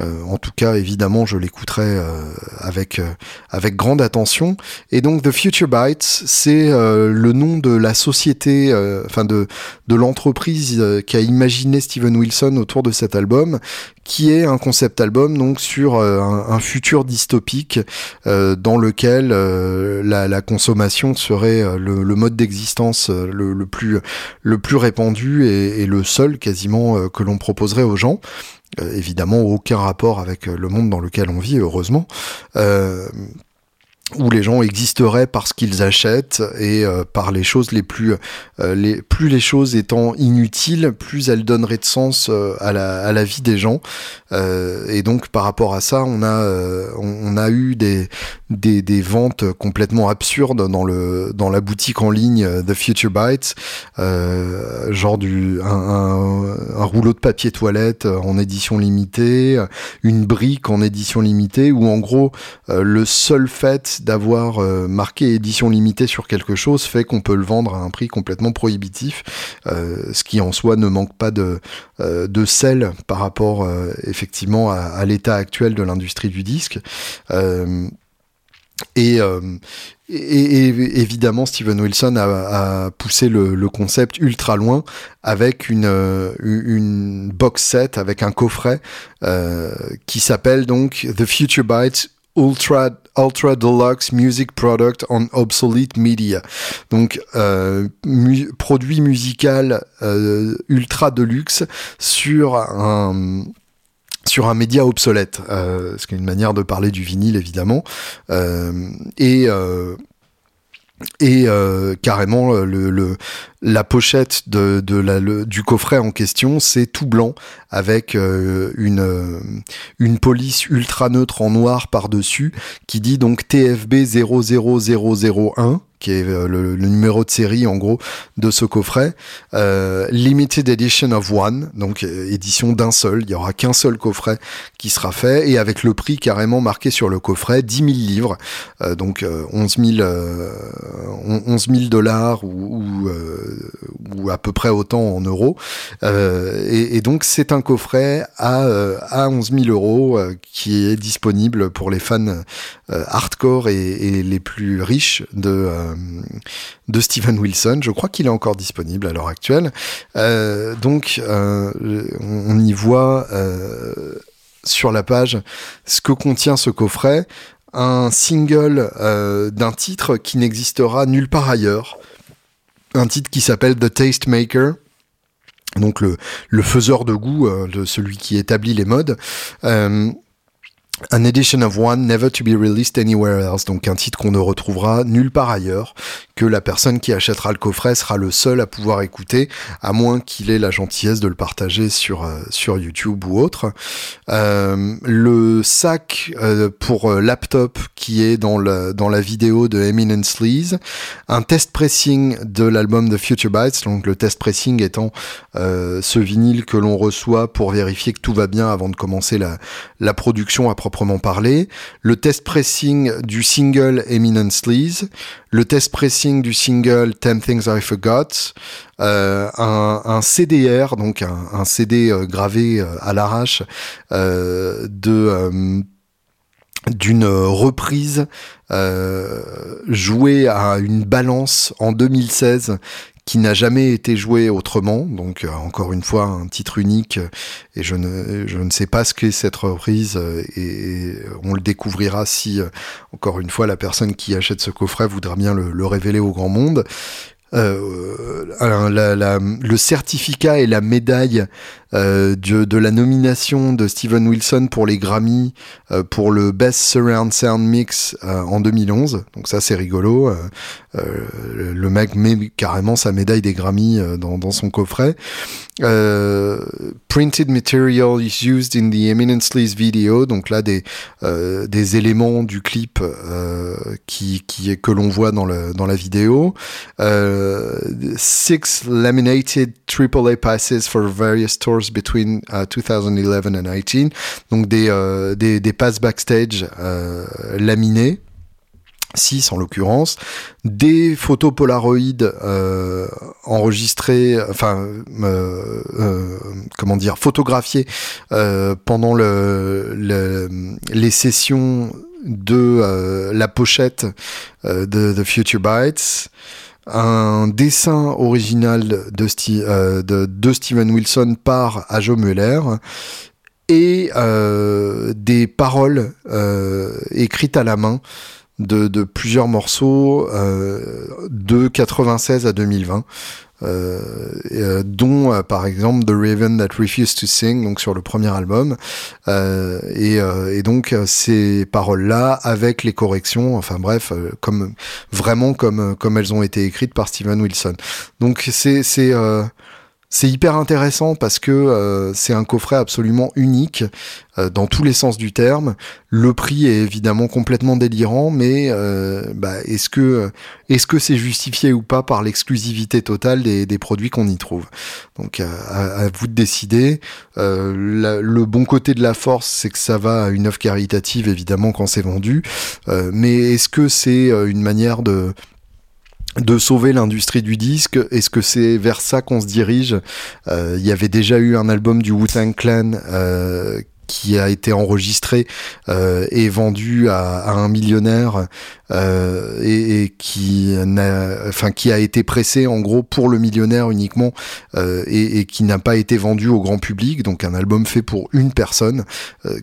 en tout cas, évidemment, je l'écouterai avec avec grande attention. Et donc, The Future Bites, c'est le nom de la société, enfin de de l'entreprise qui a imaginé Steven Wilson autour de cet album, qui est un concept album donc sur euh, un, futur dystopique euh, dans lequel euh, la, consommation serait le, mode d'existence le, plus le plus répandu et, et le seul quasiment que l'on proposerait aux gens. évidemment, aucun rapport avec le monde dans lequel on vit, heureusement où les gens existeraient parce qu'ils achètent et euh, par les choses les plus euh, les plus les choses étant inutiles plus elles donneraient de sens euh, à, la, à la vie des gens. Et donc par rapport à ça on a on, a eu des, des, des ventes complètement absurdes dans le dans la boutique en ligne The Future Bites. Genre du un, un, un, rouleau de papier toilette en édition limitée une brique en édition limitée ou en gros le seul fait d'avoir euh, marqué édition limitée sur quelque chose fait qu'on peut le vendre à un prix complètement prohibitif, euh, ce qui en soi ne manque pas de, euh, sel par rapport effectivement à, l'état actuel de l'industrie du disque. Et, évidemment, Steven Wilson a, poussé le, concept ultra loin avec une, box set, avec un coffret qui s'appelle donc The Future Bytes Ultra, Ultra Deluxe Music Product on Obsolete Media. Donc, euh, produit musical euh, ultra deluxe sur un sur un média obsolète, euh, ce qui est une manière de parler du vinyle évidemment, euh, et euh, et euh, carrément le, le, la pochette de, de la, du coffret en question, c'est tout blanc avec euh, une, euh, une police ultra neutre en noir par-dessus qui dit donc TFB 00001 qui est euh, le, numéro de série en gros de ce coffret. Euh, limited Edition of One, donc édition d'un seul. Il y aura qu'un seul coffret qui sera fait et avec le prix carrément marqué sur le coffret, 10 000 livres, donc 11 000 11 000 dollars ou, ou ou à peu près autant en euros. Euh, et, donc c'est un coffret à, euh, à 11 000 euros euh, qui est disponible pour les fans hardcore et, les plus riches de, de Steven Wilson. Je crois qu'il est encore disponible à l'heure actuelle. donc on y voit sur la page ce que contient ce coffret un single d'un titre qui n'existera nulle part ailleurs un titre qui s'appelle The Taste Maker. Donc le, le faiseur de goût, euh, celui qui établit les modes. Euh, An edition of one, never to be released anywhere else. Donc un titre qu'on ne retrouvera nulle part ailleurs, que la personne qui achètera le coffret sera le seul à pouvoir écouter, à moins qu'il ait la gentillesse de le partager sur euh, sur YouTube ou autre. Euh, le sac euh, pour laptop qui est dans la dans la vidéo de Eminence Sleaze, un test pressing de l'album The Future Bites. Donc le test pressing étant ce vinyle que l'on reçoit pour vérifier que tout va bien avant de commencer la la production à parler, le test pressing du single Eminent Sleaze, le test pressing du single Ten Things I Forgot, euh, un, CDR, donc un, CD euh, gravé euh, à l'arrache de d'une reprise jouée à une balance en 2016 qui n'a jamais été joué autrement. Donc euh, encore une fois un titre unique et je ne je ne sais pas ce qu'est cette reprise et, on le découvrira si encore une fois la personne qui achète ce coffret voudra bien le révéler au grand monde. Euh, le certificat et la médaille euh, de, la nomination de Steven Wilson pour les Grammy euh, pour le Best Surround Sound Mix en 2011. Donc ça c'est rigolo. le mec met carrément sa médaille des Grammy dans, son coffret. printed material is used in the Eminently's video. Donc là des, des éléments du clip qui, qui que l'on voit dans, la vidéo. Euh, Uh, six laminated AAA passes for various tours between 2011 uh, and 2018. Donc des, euh, des, des passes backstage euh, laminés 6 en l'occurrence, des photos Polaroid euh, enregistrées, enfin, euh, comment dire, photographié pendant le, les sessions de la pochette de The Future Bites un dessin original de, de, Steven Wilson par Ajo Muller et euh, des paroles euh, écrites à la main de, de plusieurs morceaux euh, de 96 à 2020. Euh, euh, dont euh, par exemple The Raven That Refused to Sing, donc sur le premier album, et, et, donc ces paroles-là avec les corrections, enfin bref, comme vraiment comme comme elles ont été écrites par Steven Wilson. Donc c'est c'est c'est hyper intéressant parce que euh, c'est un coffret absolument unique euh, dans tous les sens du terme. Le prix est évidemment complètement délirant, mais euh, bah, est-ce que est-ce que c'est justifié ou pas par l'exclusivité totale des, produits qu'on y trouve? Donc à, à, vous de décider. le bon côté de la force, c'est que ça va à une œuvre caritative évidemment quand c'est vendu, mais est-ce que c'est une manière de de sauver l'industrie du disque Est-ce que c'est vers ça qu'on se dirige? Euh, Il y avait déjà eu un album du Wu-Tang Clan euh, qui a été enregistré euh, et vendu à, un millionnaire et, qui a été pressé en gros pour le millionnaire uniquement et, qui n'a pas été vendu au grand public. Donc un album fait pour une personne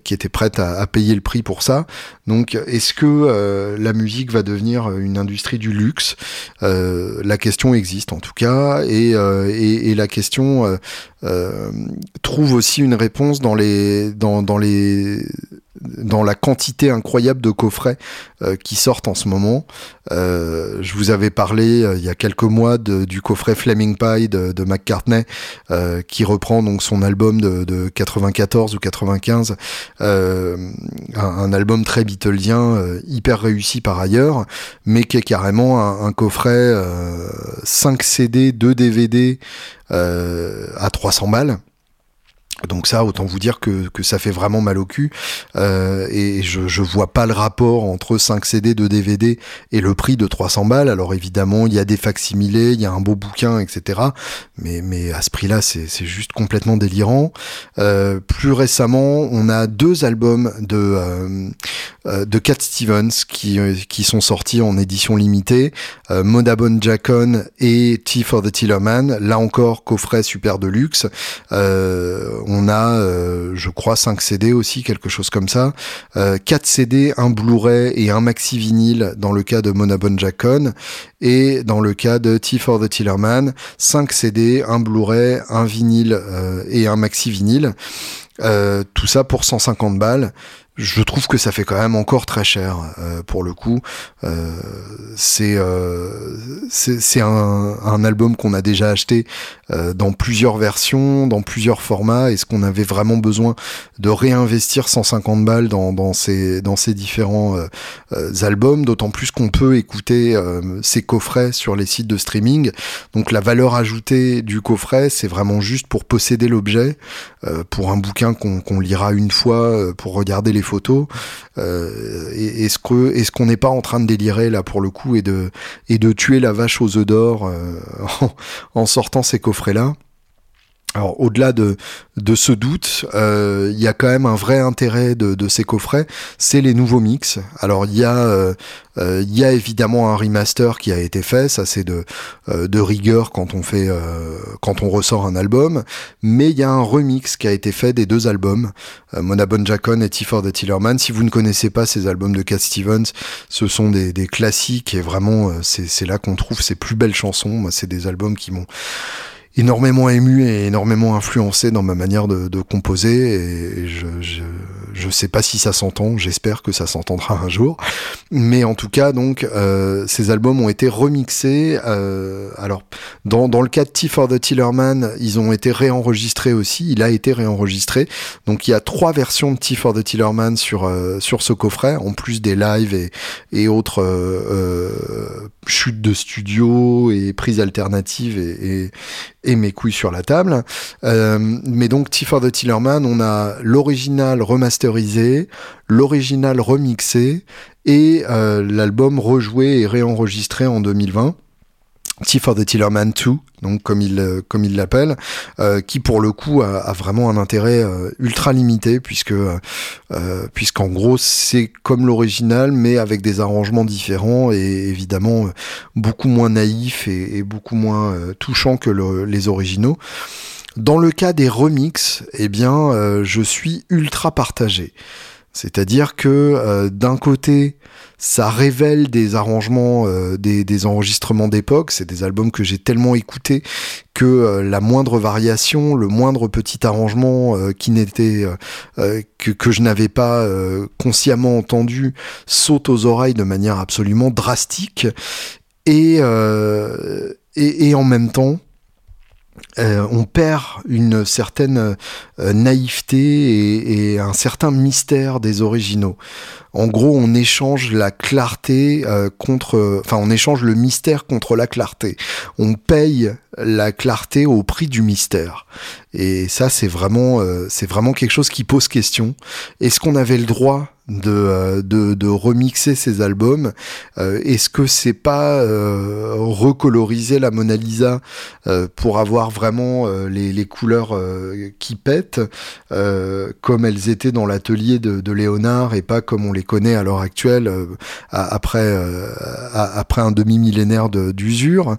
qui était prête à, payer le prix pour ça. Donc est-ce que la musique va devenir une industrie du luxe? La question existe en tout cas et, et la question trouve aussi une réponse dans les dans dans, les dans la quantité incroyable de coffrets euh, qui sortent en ce moment. Euh, je vous avais parlé euh, il y a quelques mois de, du coffret Flaming Pie de, de McCartney qui reprend donc son album de, de 94 ou 95, un, un, album très Beatlesien, hyper réussi par ailleurs, mais qui est carrément un, un coffret 5 CD, 2 DVD à 300 balles. Donc ça, autant vous dire que, que ça fait vraiment mal au cul. Euh, et je, je vois pas le rapport entre 5 CD, de DVD et le prix de 300 balles. Alors évidemment, il y a des facsimilés, il y a un beau bouquin, etc. Mais, mais à ce prix-là, c'est juste complètement délirant. Euh, plus récemment, on a deux albums de, euh, euh de Cat Stevens qui, euh, qui sont sortis en édition limitée. Euh, Modabon Jackon et Tea for the Tillerman. Là encore, coffret super de luxe. Euh, on a, euh, je crois, 5 CD aussi, quelque chose comme ça. 4 euh, CD, un Blu-ray et un maxi vinyle dans le cas de Monabon Jackon. Et dans le cas de T for the Tillerman, 5 CD, un Blu-ray, un vinyle euh, et un maxi vinyle. tout ça pour 150 balles je trouve que ça fait quand même encore très cher euh, pour le coup. Euh, c'est euh, c'est un, un, album qu'on a déjà acheté euh, dans plusieurs versions, dans plusieurs formats. Est-ce qu'on avait vraiment besoin de réinvestir 150 balles dans, dans ces dans ces différents euh, albums? D'autant plus qu'on peut écouter ces coffrets sur les sites de streaming. Donc la valeur ajoutée du coffret, c'est vraiment juste pour posséder l'objet, pour un bouquin qu'on lira une fois, pour regarder les photos. Euh, est-ce que est-ce qu'on n'est pas en train de délirer là pour le coup et de et de tuer la vache aux œufs d'or euh, [laughs] en, en, sortant ces coffrets là alors au-delà de, de ce doute, euh, il y a quand même un vrai intérêt de, de ces coffrets, c'est les nouveaux mix. Alors il y a euh, euh y a évidemment un remaster qui a été fait, ça c'est de, de rigueur quand on fait quand on ressort un album, mais il y a un remix qui a été fait des deux albums, Monabon Jackon et T for the Tillerman. Si vous ne connaissez pas ces albums de Cat Stevens, ce sont des, des classiques et vraiment c'est là qu'on trouve ses plus belles chansons. Moi c'est des albums qui m'ont énormément ému et énormément influencé dans ma manière de, de composer et je, je, je sais pas si ça s'entend, j'espère que ça s'entendra un jour, mais en tout cas donc euh, ces albums ont été remixés. Euh, alors dans, dans le cas de T for the Tillerman, ils ont été réenregistrés aussi, il a été réenregistré, donc il y a trois versions de T for the Tillerman sur euh, sur ce coffret, en plus des lives et, et autres euh, euh, chutes de studio et prises alternatives et, et et mes couilles sur la table. Euh, mais donc T for the Tillerman, on a l'original remasterisé, l'original remixé et euh, l'album rejoué et réenregistré en 2020. Tea for the Tillerman 2, donc comme il euh, comme il l'appelle, euh, qui pour le coup a, vraiment un intérêt euh, ultra limité puisque puisqu'en gros c'est comme l'original mais avec des arrangements différents et évidemment beaucoup moins naïfs et, beaucoup moins touchants que les originaux. Dans le cas des remixes, eh bien je suis ultra partagé. C'est-à-dire que d'un côté, ça révèle des arrangements, euh, des, enregistrements d'époque. C'est des albums que j'ai tellement écoutés que euh, la moindre variation, le moindre petit arrangement euh, qui n'était que, je n'avais pas consciemment entendu saute aux oreilles de manière absolument drastique. Et en même temps, euh, on perd une certaine euh, naïveté et, un certain mystère des originaux. En gros, on échange la clarté euh, contre, enfin, on échange le mystère contre la clarté. On paye la clarté au prix du mystère. Et ça, c'est vraiment, c'est vraiment quelque chose qui pose question. Est-ce qu'on avait le droit de, euh, de, de, remixer ces albums. Euh, est-ce que c'est pas euh, recoloriser la Mona Lisa pour avoir vraiment les, les, couleurs qui pètent, comme elles étaient dans l'atelier de, de, Léonard et pas comme on les connaît à l'heure actuelle après, après un demi-millénaire d'usure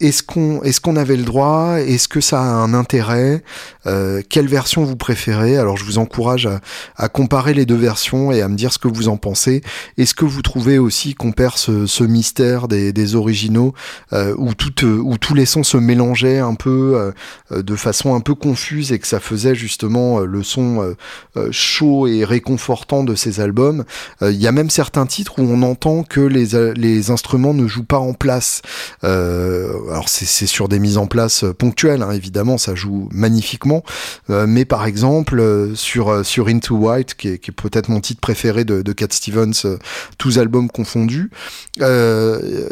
est-ce qu'on est-ce avait le droit? Est-ce que ça a un intérêt? Euh, Quelle version vous préférez? Alors je vous encourage à, comparer les deux versions et à me dire ce que vous en pensez. Est-ce que vous trouvez aussi qu'on perd ce, mystère des, originaux euh, où tout où tous les sons se mélangeaient un peu euh, de façon un peu confuse et que ça faisait justement le son chaud et réconfortant de ces albums? Il y a même certains titres où on entend que les instruments ne jouent pas en place alors c'est sur des mises en place euh, ponctuelles, hein, évidemment, ça joue magnifiquement. Euh, mais par exemple, euh, sur, sur Into White, qui est, peut-être mon titre préféré de, de Cat Stevens, tous albums confondus, il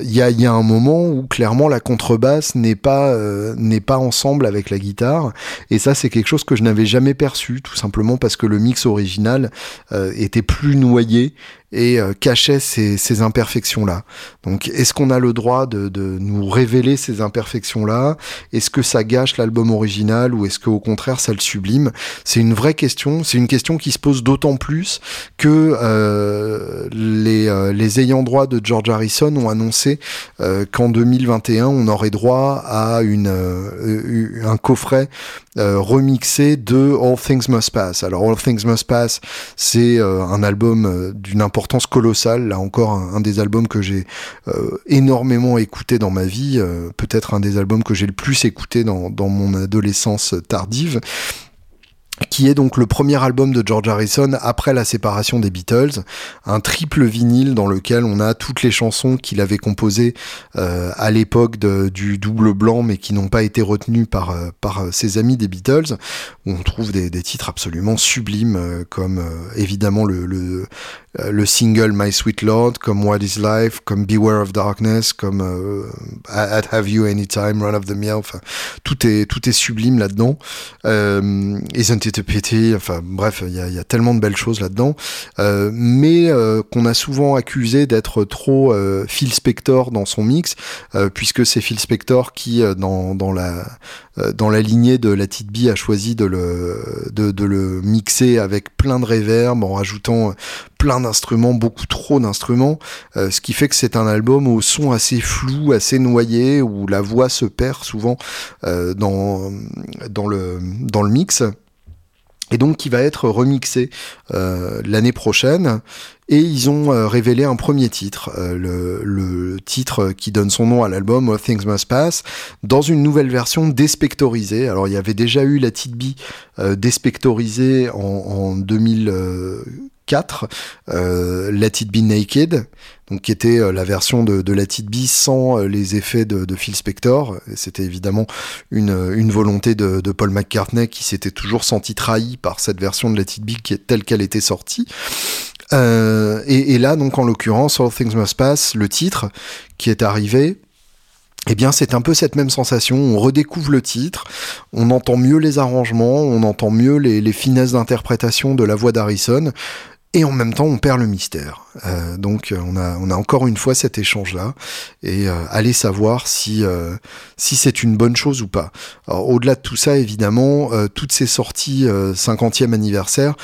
y, a, y a un moment où clairement la contrebasse n'est pas, n'est pas ensemble avec la guitare. Et ça, c'est quelque chose que je n'avais jamais perçu, tout simplement parce que le mix original était plus noyé et euh, cachait ces, ces imperfections-là. Donc, est-ce qu'on a le droit de, de, nous révéler ces imperfections-là? Est-ce que ça gâche l'album original ou est-ce qu'au contraire ça le sublime? C'est une vraie question. C'est une question qui se pose d'autant plus que euh, les, euh, les ayants droit de George Harrison ont annoncé euh, qu'en 2021 on aurait droit à une un coffret remixé de All Things Must Pass. Alors All Things Must Pass, c'est un album d'une importance importance colossale. Là encore, un, des albums que j'ai euh, énormément écouté dans ma vie, euh, peut-être un des albums que j'ai le plus écouté dans, dans mon adolescence tardive qui est donc le premier album de George Harrison après la séparation des Beatles, un triple vinyle dans lequel on a toutes les chansons qu'il avait composées euh, à l'époque du double blanc mais qui n'ont pas été retenues par, euh, par ses amis des Beatles, où on trouve des, titres absolument sublimes euh, comme évidemment le, le, le, single My Sweet Lord, comme What Is Life, comme Beware of Darkness, comme I'd Have You Anytime, Run of the Mill, enfin tout est, tout est sublime là-dedans. Isn't It enfin bref, il y a, tellement de belles choses là-dedans, euh, mais euh, qu'on a souvent accusé d'être trop euh, Phil Spector dans son mix, puisque c'est Phil Spector qui, dans, dans, la, dans la lignée de la Tite B, a choisi de le, de, de le mixer avec plein de reverb, en rajoutant plein d'instruments, beaucoup trop d'instruments, ce qui fait que c'est un album au son assez flou, assez noyé, où la voix se perd souvent dans, dans, le, dans le mix et donc qui va être remixé euh, l'année prochaine. Et ils ont euh, révélé un premier titre, euh, le, titre qui donne son nom à l'album, All Things Must Pass, dans une nouvelle version despectorisée. Alors il y avait déjà eu la Titby despectorisée en, en 2004, Let It Be Naked, donc qui était euh, la version de, de la Be sans euh, les effets de, de Phil Spector. C'était évidemment une, une volonté de, de, Paul McCartney qui s'était toujours senti trahi par cette version de la Be qui est telle qu'elle était sortie. Euh, et, là, donc en l'occurrence, All Things Must Pass, le titre qui est arrivé, eh bien, c'est un peu cette même sensation. On redécouvre le titre, on entend mieux les arrangements, on entend mieux les, les finesses d'interprétation de la voix d'Harrison, et en même temps, on perd le mystère. Donc on a, on a encore une fois cet échange-là et aller savoir si, si c'est une bonne chose ou pas. au-delà de tout ça, évidemment, toutes ces sorties 50e anniversaire,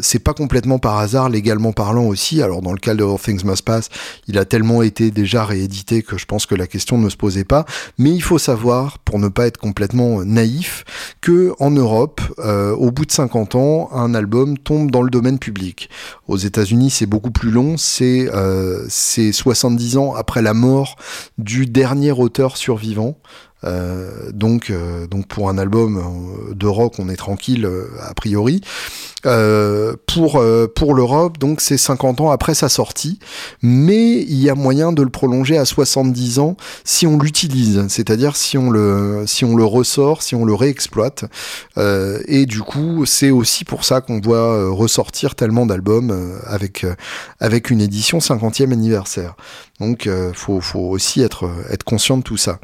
c'est pas complètement par hasard, légalement parlant aussi. Alors dans le cas de All Things Must Pass, il a tellement été déjà réédité que je pense que la question ne se posait pas. Mais il faut savoir, pour ne pas être complètement naïf, que en Europe, euh, au bout de 50 ans, un album tombe dans le domaine public. Aux États-Unis, c'est beaucoup plus long, c'est euh, 70 ans après la mort du dernier auteur survivant. Euh, donc, euh, donc pour un album euh, de rock, on est tranquille a priori. pour pour l'Europe, donc c'est 50 ans après sa sortie, mais il y a moyen de le prolonger à 70 ans si on l'utilise, c'est-à-dire si on le si on le ressort, si on le réexploite. et du coup, c'est aussi pour ça qu'on voit ressortir tellement d'albums avec avec une édition 50e anniversaire. Donc, faut faut aussi être être conscient de tout ça.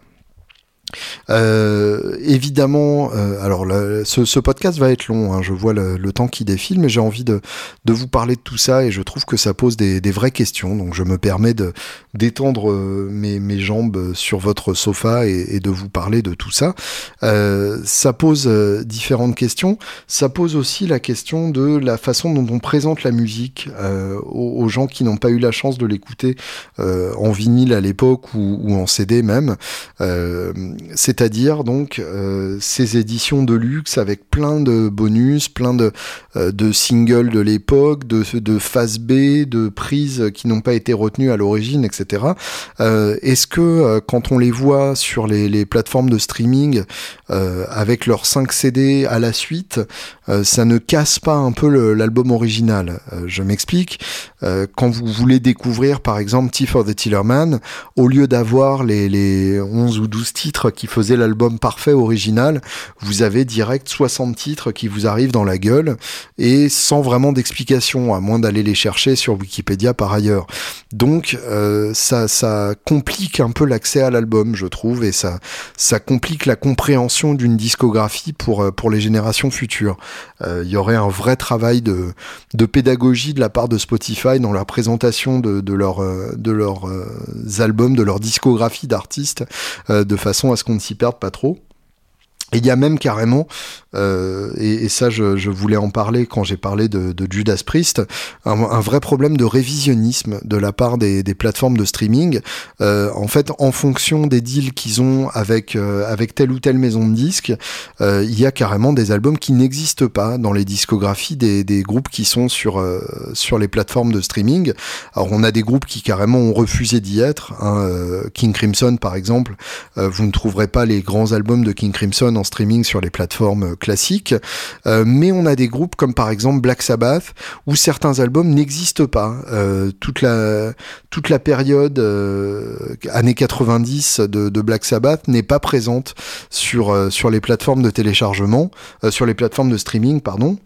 Euh, évidemment, euh, alors ce, ce, podcast va être long, hein, je vois le, le, temps qui défile, mais j'ai envie de, de, vous parler de tout ça et je trouve que ça pose des, des vraies questions, donc je me permets de d'étendre euh, mes, mes, jambes sur votre sofa et, et, de vous parler de tout ça. Euh, ça pose euh, différentes questions, ça pose aussi la question de la façon dont on présente la musique aux, aux, gens qui n'ont pas eu la chance de l'écouter en vinyle à l'époque ou, ou, en CD même c'est-à-dire donc euh, ces éditions de luxe avec plein de bonus, plein de, euh, de singles de l'époque, de, de face B, de prises qui n'ont pas été retenues à l'origine, etc. Euh, Est-ce que quand on les voit sur les, les plateformes de streaming avec leurs 5 CD à la suite, ça ne casse pas un peu l'album original? Je m'explique. quand vous voulez découvrir par exemple Tea for the Tillerman, au lieu d'avoir les, les 11 ou 12 titres qui faisait l'album parfait original, vous avez direct 60 titres qui vous arrivent dans la gueule et sans vraiment d'explication, à moins d'aller les chercher sur Wikipédia par ailleurs. Donc euh, ça, complique un peu l'accès à l'album, je trouve, et ça, complique la compréhension d'une discographie pour, euh, pour les générations futures. Euh, il y aurait un vrai travail de, de pédagogie de la part de Spotify dans la présentation de, de, leur, de leurs albums, de leur discographie d'artistes, de façon à ce qu'on ne s'y perde pas trop. Il y a même carrément, euh, et, et, ça je, je, voulais en parler quand j'ai parlé de, de, Judas Priest, un, un, vrai problème de révisionnisme de la part des, des plateformes de streaming. Euh, en fait, en fonction des deals qu'ils ont avec, euh, avec telle ou telle maison de disques, euh, il y a carrément des albums qui n'existent pas dans les discographies des, des groupes qui sont sur, euh, sur les plateformes de streaming. Alors on a des groupes qui carrément ont refusé d'y être. Hein, euh, King Crimson par exemple, vous ne trouverez pas les grands albums de King Crimson streaming sur les plateformes euh, classiques, euh, mais on a des groupes comme par exemple Black Sabbath où certains albums n'existent pas. Euh, toute la toute la période années 90 de, de Black Sabbath n'est pas présente sur sur les plateformes de téléchargement, sur les plateformes de streaming, pardon.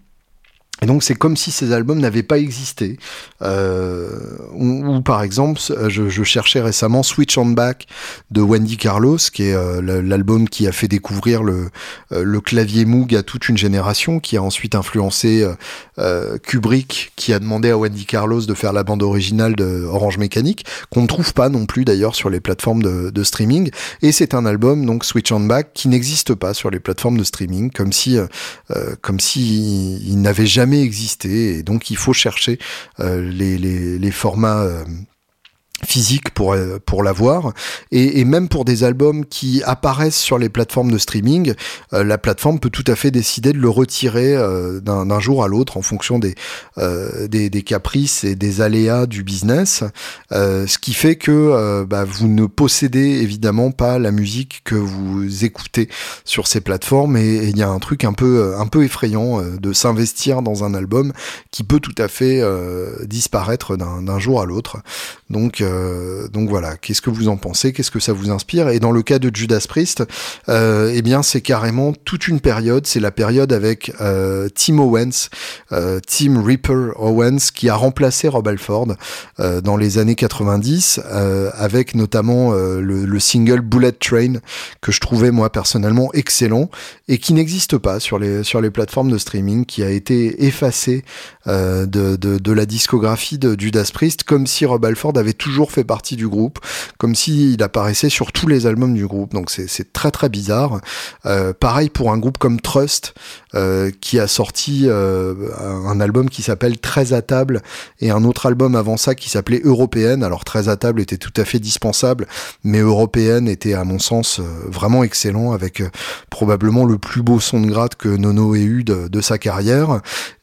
Et donc c'est comme si ces albums n'avaient pas existé. Euh, ou, par exemple, je, je, cherchais récemment Switch on Back de Wendy Carlos, qui est euh, l'album qui a fait découvrir le, euh, le clavier Moog à toute une génération, qui a ensuite influencé euh, euh, Kubrick, qui a demandé à Wendy Carlos de faire la bande originale de Orange Mécanique, qu'on ne trouve pas non plus d'ailleurs sur les plateformes de, de streaming. Et c'est un album, donc Switch on Back, qui n'existe pas sur les plateformes de streaming, comme si, comme si il n'avait jamais existé et donc il faut chercher euh, les, les, les, formats euh, physique pour euh, pour l'avoir. Et, et, même pour des albums qui apparaissent sur les plateformes de streaming euh, la plateforme peut tout à fait décider de le retirer euh, d'un jour à l'autre en fonction des, euh, des, des caprices et des aléas du business. Euh, ce qui fait que bah, vous ne possédez évidemment pas la musique que vous écoutez sur ces plateformes. Et il y a un truc un peu un peu effrayant de s'investir dans un album qui peut tout à fait disparaître d'un jour à l'autre. Donc donc voilà, qu'est-ce que vous en pensez Qu'est-ce que ça vous inspire Et dans le cas de Judas Priest, eh bien c'est carrément toute une période. C'est la période avec Tim Owens, Tim Ripper Owens, qui a remplacé Rob Alford dans les années 90, avec notamment le, le single Bullet Train que je trouvais moi personnellement excellent et qui n'existe pas sur les sur plateformes de streaming, qui a été effacé euh, de, de, de, la discographie de Judas Priest, comme si Rob Alford avait toujours fait partie du groupe, comme s'il apparaissait sur tous les albums du groupe. Donc c'est très très bizarre. Euh, pareil pour un groupe comme Trust, euh, qui a sorti euh, un album qui s'appelle Très à table et un autre album avant ça qui s'appelait Européenne. Alors Très à table était tout à fait dispensable, mais Européenne était à mon sens vraiment excellent avec probablement le plus beau son de gratte que Nono ait eu de, sa carrière.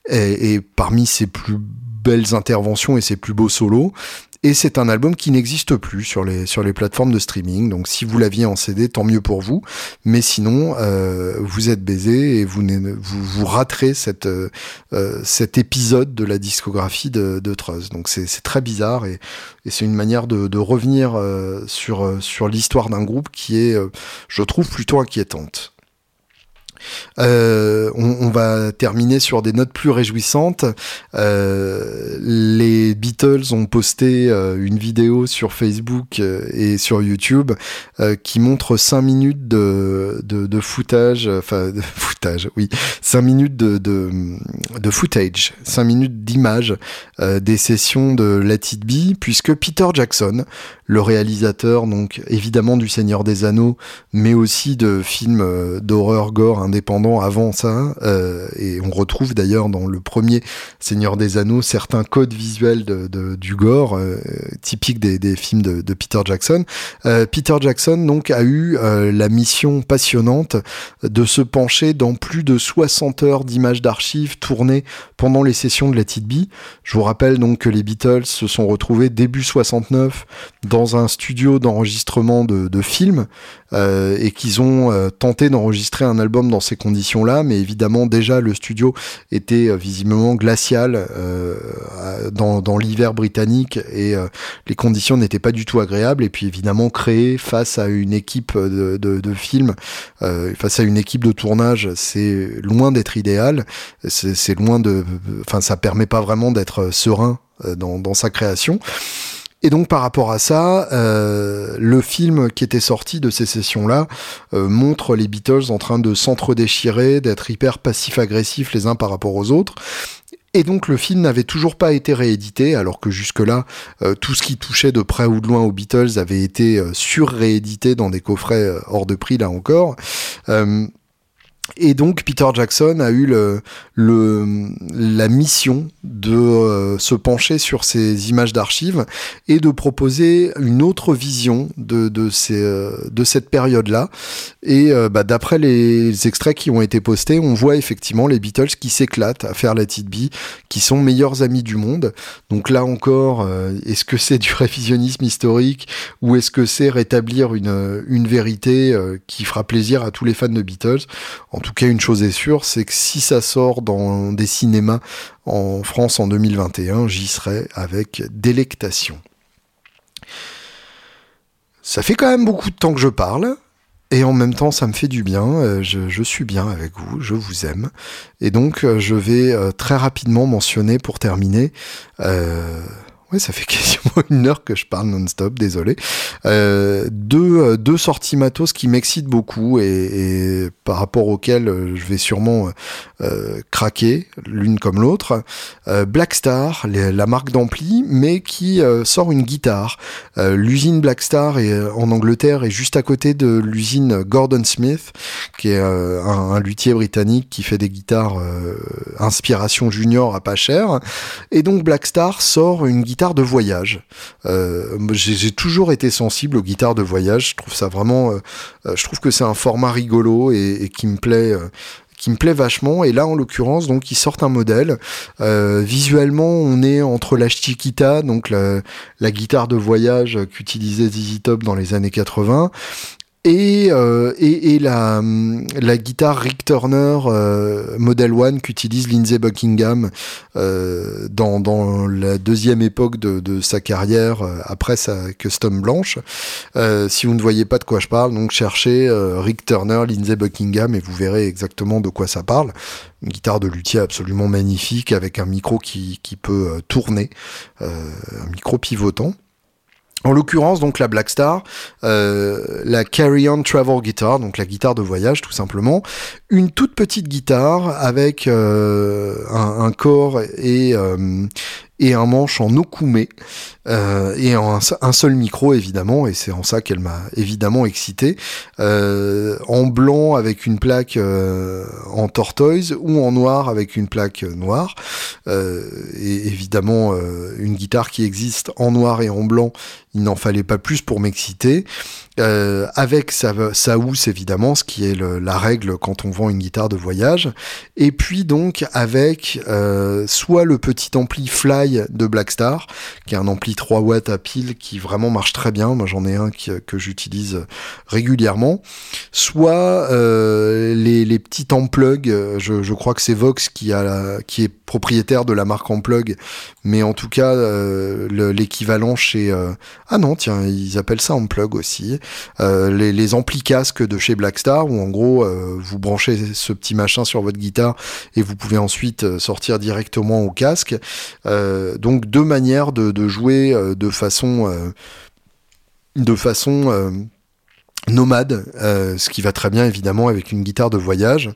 Et, parmi ses plus belles interventions et ses plus beaux solos, et c'est un album qui n'existe plus sur les, sur les plateformes de streaming. Donc si vous l'aviez en CD, tant mieux pour vous. Mais sinon, euh, vous êtes baisé et vous, vous, vous raterez cette, euh, cet épisode de la discographie de, de Trust. Donc c'est très bizarre et, et c'est une manière de, de revenir euh, sur, sur l'histoire d'un groupe qui est, euh, je trouve, plutôt inquiétante. Euh, on, va terminer sur des notes plus réjouissantes. Euh, les Beatles ont posté euh, une vidéo sur Facebook et sur YouTube qui montre 5 minutes de, de, footage, enfin de [laughs] footage, oui, 5 minutes de, de, footage, 5 minutes d'image des sessions de Let It Be, puisque Peter Jackson, le réalisateur donc évidemment du Seigneur des Anneaux, mais aussi de films d'horreur gore indépendants avant ça, euh, et on retrouve d'ailleurs dans le premier Seigneur des Anneaux certains codes visuels de, du gore euh, typiques des, films de, Peter Jackson. Euh, Peter Jackson donc a eu la mission passionnante de se pencher dans plus de 60 heures d'images d'archives tournées pendant les sessions de la Be. Je vous rappelle donc que les Beatles se sont retrouvés début 69 dans un studio d'enregistrement de, de films euh, et qu'ils ont euh, tenté d'enregistrer un album dans ces conditions-là, mais évidemment déjà le studio était euh, visiblement glacial dans, dans l'hiver britannique et les conditions n'étaient pas du tout agréables. Et puis évidemment créer face à une équipe de, de, de films, face à une équipe de tournage, c'est loin d'être idéal. C'est loin de, enfin ça permet pas vraiment d'être serein dans, dans sa création. Et donc par rapport à ça, euh, le film qui était sorti de ces sessions-là euh, montre les Beatles en train de s'entre-déchirer, d'être hyper passif-agressifs les uns par rapport aux autres. Et donc le film n'avait toujours pas été réédité, alors que jusque-là, euh, tout ce qui touchait de près ou de loin aux Beatles avait été sur-réédité dans des coffrets hors de prix, là encore. Et donc Peter Jackson a eu le, le la mission de euh, se pencher sur ces images d'archives et de proposer une autre vision de, de, ces, euh, de cette période-là. Et euh, bah, d'après les extraits qui ont été postés, on voit effectivement les Beatles qui s'éclatent à faire la Be, qui sont meilleurs amis du monde. Donc là encore, est-ce que c'est du révisionnisme historique ou est-ce que c'est rétablir une, une vérité qui fera plaisir à tous les fans de Beatles? En tout cas, une chose est sûre, c'est que si ça sort dans des cinémas en France en 2021, j'y serai avec délectation. Ça fait quand même beaucoup de temps que je parle. Et en même temps, ça me fait du bien. Euh, je, suis bien avec vous, je vous aime. Et donc, euh, je vais euh, très rapidement mentionner pour terminer ça fait [laughs] quasiment une heure que je parle non-stop, désolé. Euh, deux, euh, deux sorties matos qui m'excitent beaucoup et, par rapport auxquelles euh, je vais sûrement craquer, l'une comme l'autre. Euh, Black Star, la marque d'ampli, mais qui sort une guitare. l'usine Black Star est, en Angleterre est juste à côté de l'usine Gordon Smith, qui est un, un, luthier britannique qui fait des guitares inspiration junior à pas cher. Et donc Black Star sort une guitare de voyage. Euh, j'ai toujours été sensible aux guitares de voyage. Je trouve ça vraiment, euh, euh, je trouve que c'est un format rigolo et, qui me plaît qui me plaît vachement. Et là, en l'occurrence, donc, ils sortent un modèle. visuellement, on est entre la Chiquita, donc la, guitare de voyage qu'utilisait ZZ Top dans les années 80, et, euh, et, et la, la, guitare Rick Turner euh, Model One qu'utilise Lindsey Buckingham euh, dans, dans, la deuxième époque de, de sa carrière euh, après sa custom blanche. Euh, si vous ne voyez pas de quoi je parle, donc cherchez Rick Turner, Lindsey Buckingham et vous verrez exactement de quoi ça parle. Une guitare de luthier absolument magnifique avec un micro qui, qui peut tourner, un micro pivotant. En l'occurrence, donc la Black Star, euh, la Carry On Travel Guitar, donc la guitare de voyage tout simplement, une toute petite guitare avec euh, un, corps et, euh, et un manche en okume euh, et un, seul micro évidemment et c'est en ça qu'elle m'a évidemment excité en blanc avec une plaque en tortoise ou en noir avec une plaque noire. Et évidemment une guitare qui existe en noir et en blanc il n'en fallait pas plus pour m'exciter. Euh, avec sa, housse évidemment, ce qui est la règle quand on vend une guitare de voyage, et puis donc avec euh, soit le petit ampli Fly de Blackstar, qui est un ampli 3 watts à pile qui vraiment marche très bien, moi j'en ai un que j'utilise régulièrement, soit euh, les, petits Amplug, je, crois que c'est Vox qui, qui est propriétaire de la marque Amplug, mais en tout cas l'équivalent chez... Ah non, tiens, ils appellent ça Amplug aussi. Euh, les, amplis casques de chez Blackstar, où en gros, euh, vous branchez ce petit machin sur votre guitare et vous pouvez ensuite euh, sortir directement au casque. donc deux manières de, jouer de façon nomade, ce qui va très bien évidemment avec une guitare de voyage.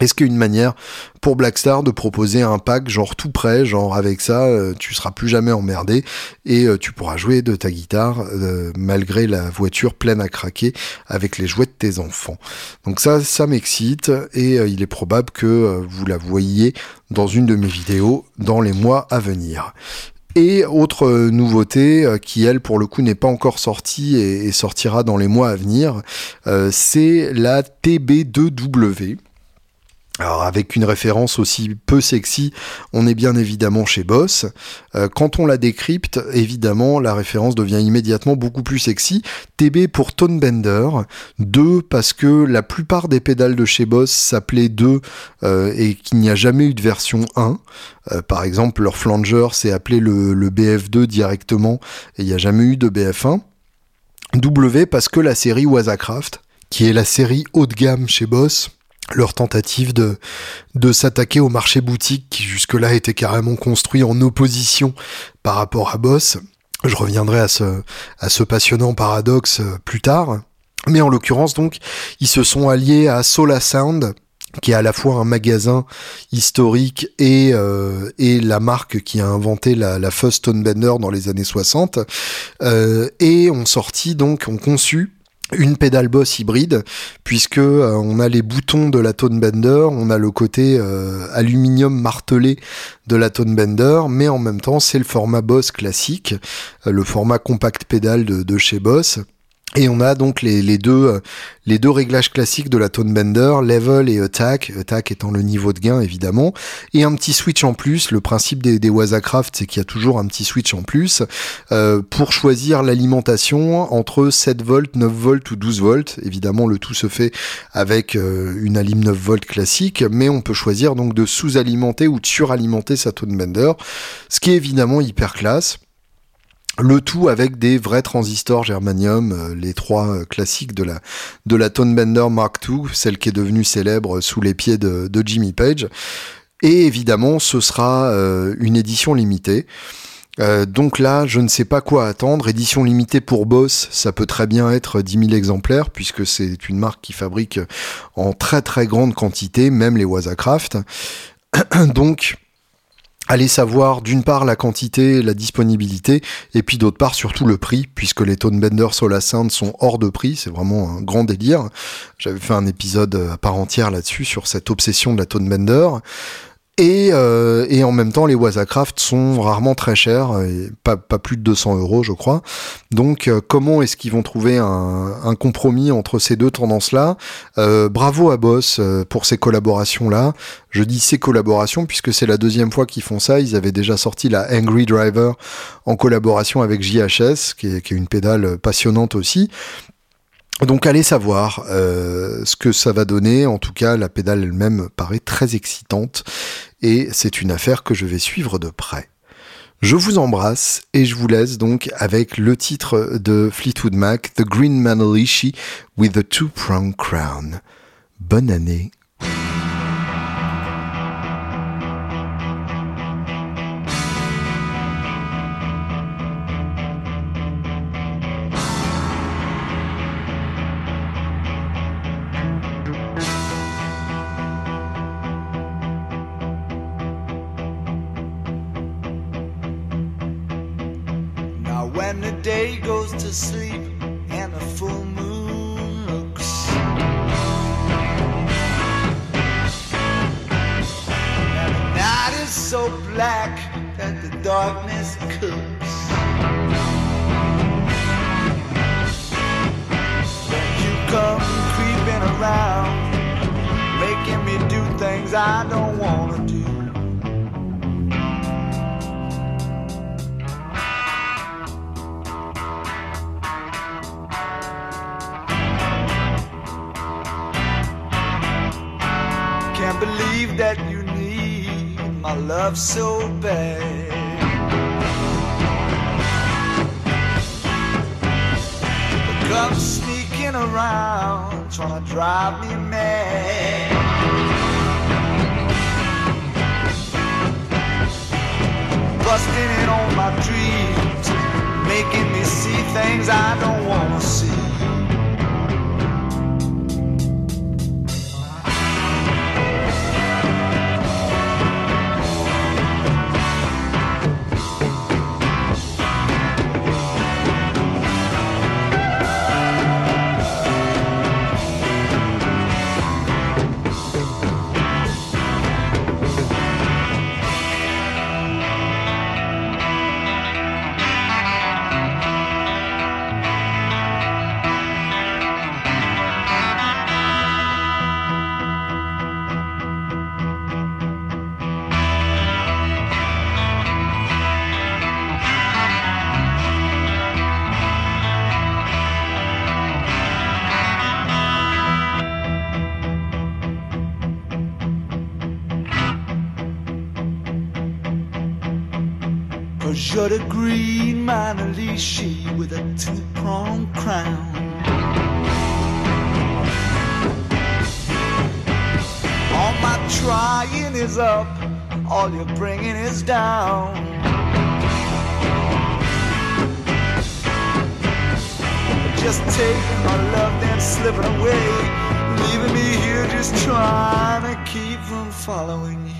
Est-ce qu'il y a une manière pour Blackstar de proposer un pack genre tout prêt, genre avec ça euh, tu seras plus jamais emmerdé et euh, tu pourras jouer de ta guitare euh, malgré la voiture pleine à craquer avec les jouets de tes enfants. Donc ça, ça m'excite et il est probable que vous la voyiez dans une de mes vidéos dans les mois à venir. Et autre nouveauté qui elle pour le coup n'est pas encore sortie et, et, sortira dans les mois à venir, c'est la TB2W. Alors avec une référence aussi peu sexy, on est bien évidemment chez Boss. Euh, quand on la décrypte, évidemment, la référence devient immédiatement beaucoup plus sexy. TB pour Tone Bender, 2 parce que la plupart des pédales de chez Boss s'appelaient 2 euh, et qu'il n'y a jamais eu de version 1. Euh, par exemple, leur flanger s'est appelé le, le BF2 directement et il n'y a jamais eu de BF1. W parce que la série Wazacraft, qui est la série haut de gamme chez Boss, leur tentative de, de s'attaquer au marché boutique qui jusque-là était carrément construit en opposition par rapport à Boss. Je reviendrai à ce, à ce passionnant paradoxe euh, plus tard. Mais en l'occurrence, donc, ils se sont alliés à Sola Sound, qui est à la fois un magasin historique et, euh, et la marque qui a inventé la, la Fuzz Stonebender dans les années 60, euh, et ont sorti, donc, ont conçu une pédale boss hybride puisque euh, on a les boutons de la Tone Bender, on a le côté euh, aluminium martelé de la Tone Bender, mais en même temps c'est le format boss classique, euh, le format compact pédale de, de chez Boss. Et on a donc les, deux, euh, les deux réglages classiques de la Tone Bender, Level et Attack, Attack étant le niveau de gain évidemment, et un petit switch en plus. Le principe des, des Wazacraft, c'est qu'il y a toujours un petit switch en plus euh, pour choisir l'alimentation entre 7 volts, 9 volts ou 12 volts. Évidemment, le tout se fait avec euh, une alim 9 volts classique, mais on peut choisir donc de sous-alimenter ou de suralimenter sa Tone Bender, ce qui est évidemment hyper classe. Le tout avec des vrais transistors germanium, euh, les trois euh, classiques de la, de la Tone Bender Mark II, celle qui est devenue célèbre sous les pieds de, Jimmy Page. Et évidemment, ce sera euh, une édition limitée. Donc là, je ne sais pas quoi attendre. Édition limitée pour Boss, ça peut très bien être 10 000 exemplaires, puisque c'est une marque qui fabrique en très très grande quantité, même les Wazacraft. [clears throat] donc, Allez savoir d'une part la quantité, la disponibilité, et puis d'autre part surtout le prix, puisque les Tone Bender Solar sont hors de prix, c'est vraiment un grand délire. J'avais fait un épisode à part entière là-dessus, sur cette obsession de la Tone Bender. Et, euh, et, en même temps, les Wazacraft sont rarement très chers, pas, plus de 200 euros, je crois. Donc, euh, comment est-ce qu'ils vont trouver un, compromis entre ces deux tendances-là? Euh, Bravo à Boss pour ces collaborations-là. Je dis ces collaborations puisque c'est la deuxième fois qu'ils font ça. Ils avaient déjà sorti la Angry Driver en collaboration avec JHS, qui est une pédale passionnante aussi. Donc allez savoir euh, ce que ça va donner. En tout cas, la pédale elle-même paraît très excitante et c'est une affaire que je vais suivre de près. Je vous embrasse et je vous laisse donc avec le titre de Fleetwood Mac, The Green Manalishi with the Two-Pronged Crown. Bonne année asleep and the full moon looks. Now the night is so black that the darkness cooks. When you come creeping around, making me do things I don't. that you need my love so bad. But come sneaking around, trying to drive me mad. Busting in on my dreams, making me see things I don't wanna see. Green Manalishi with a two-pronged crown. All my trying is up, all you're bringing is down. Just taking my love, then slipping away, leaving me here just trying to keep from following you.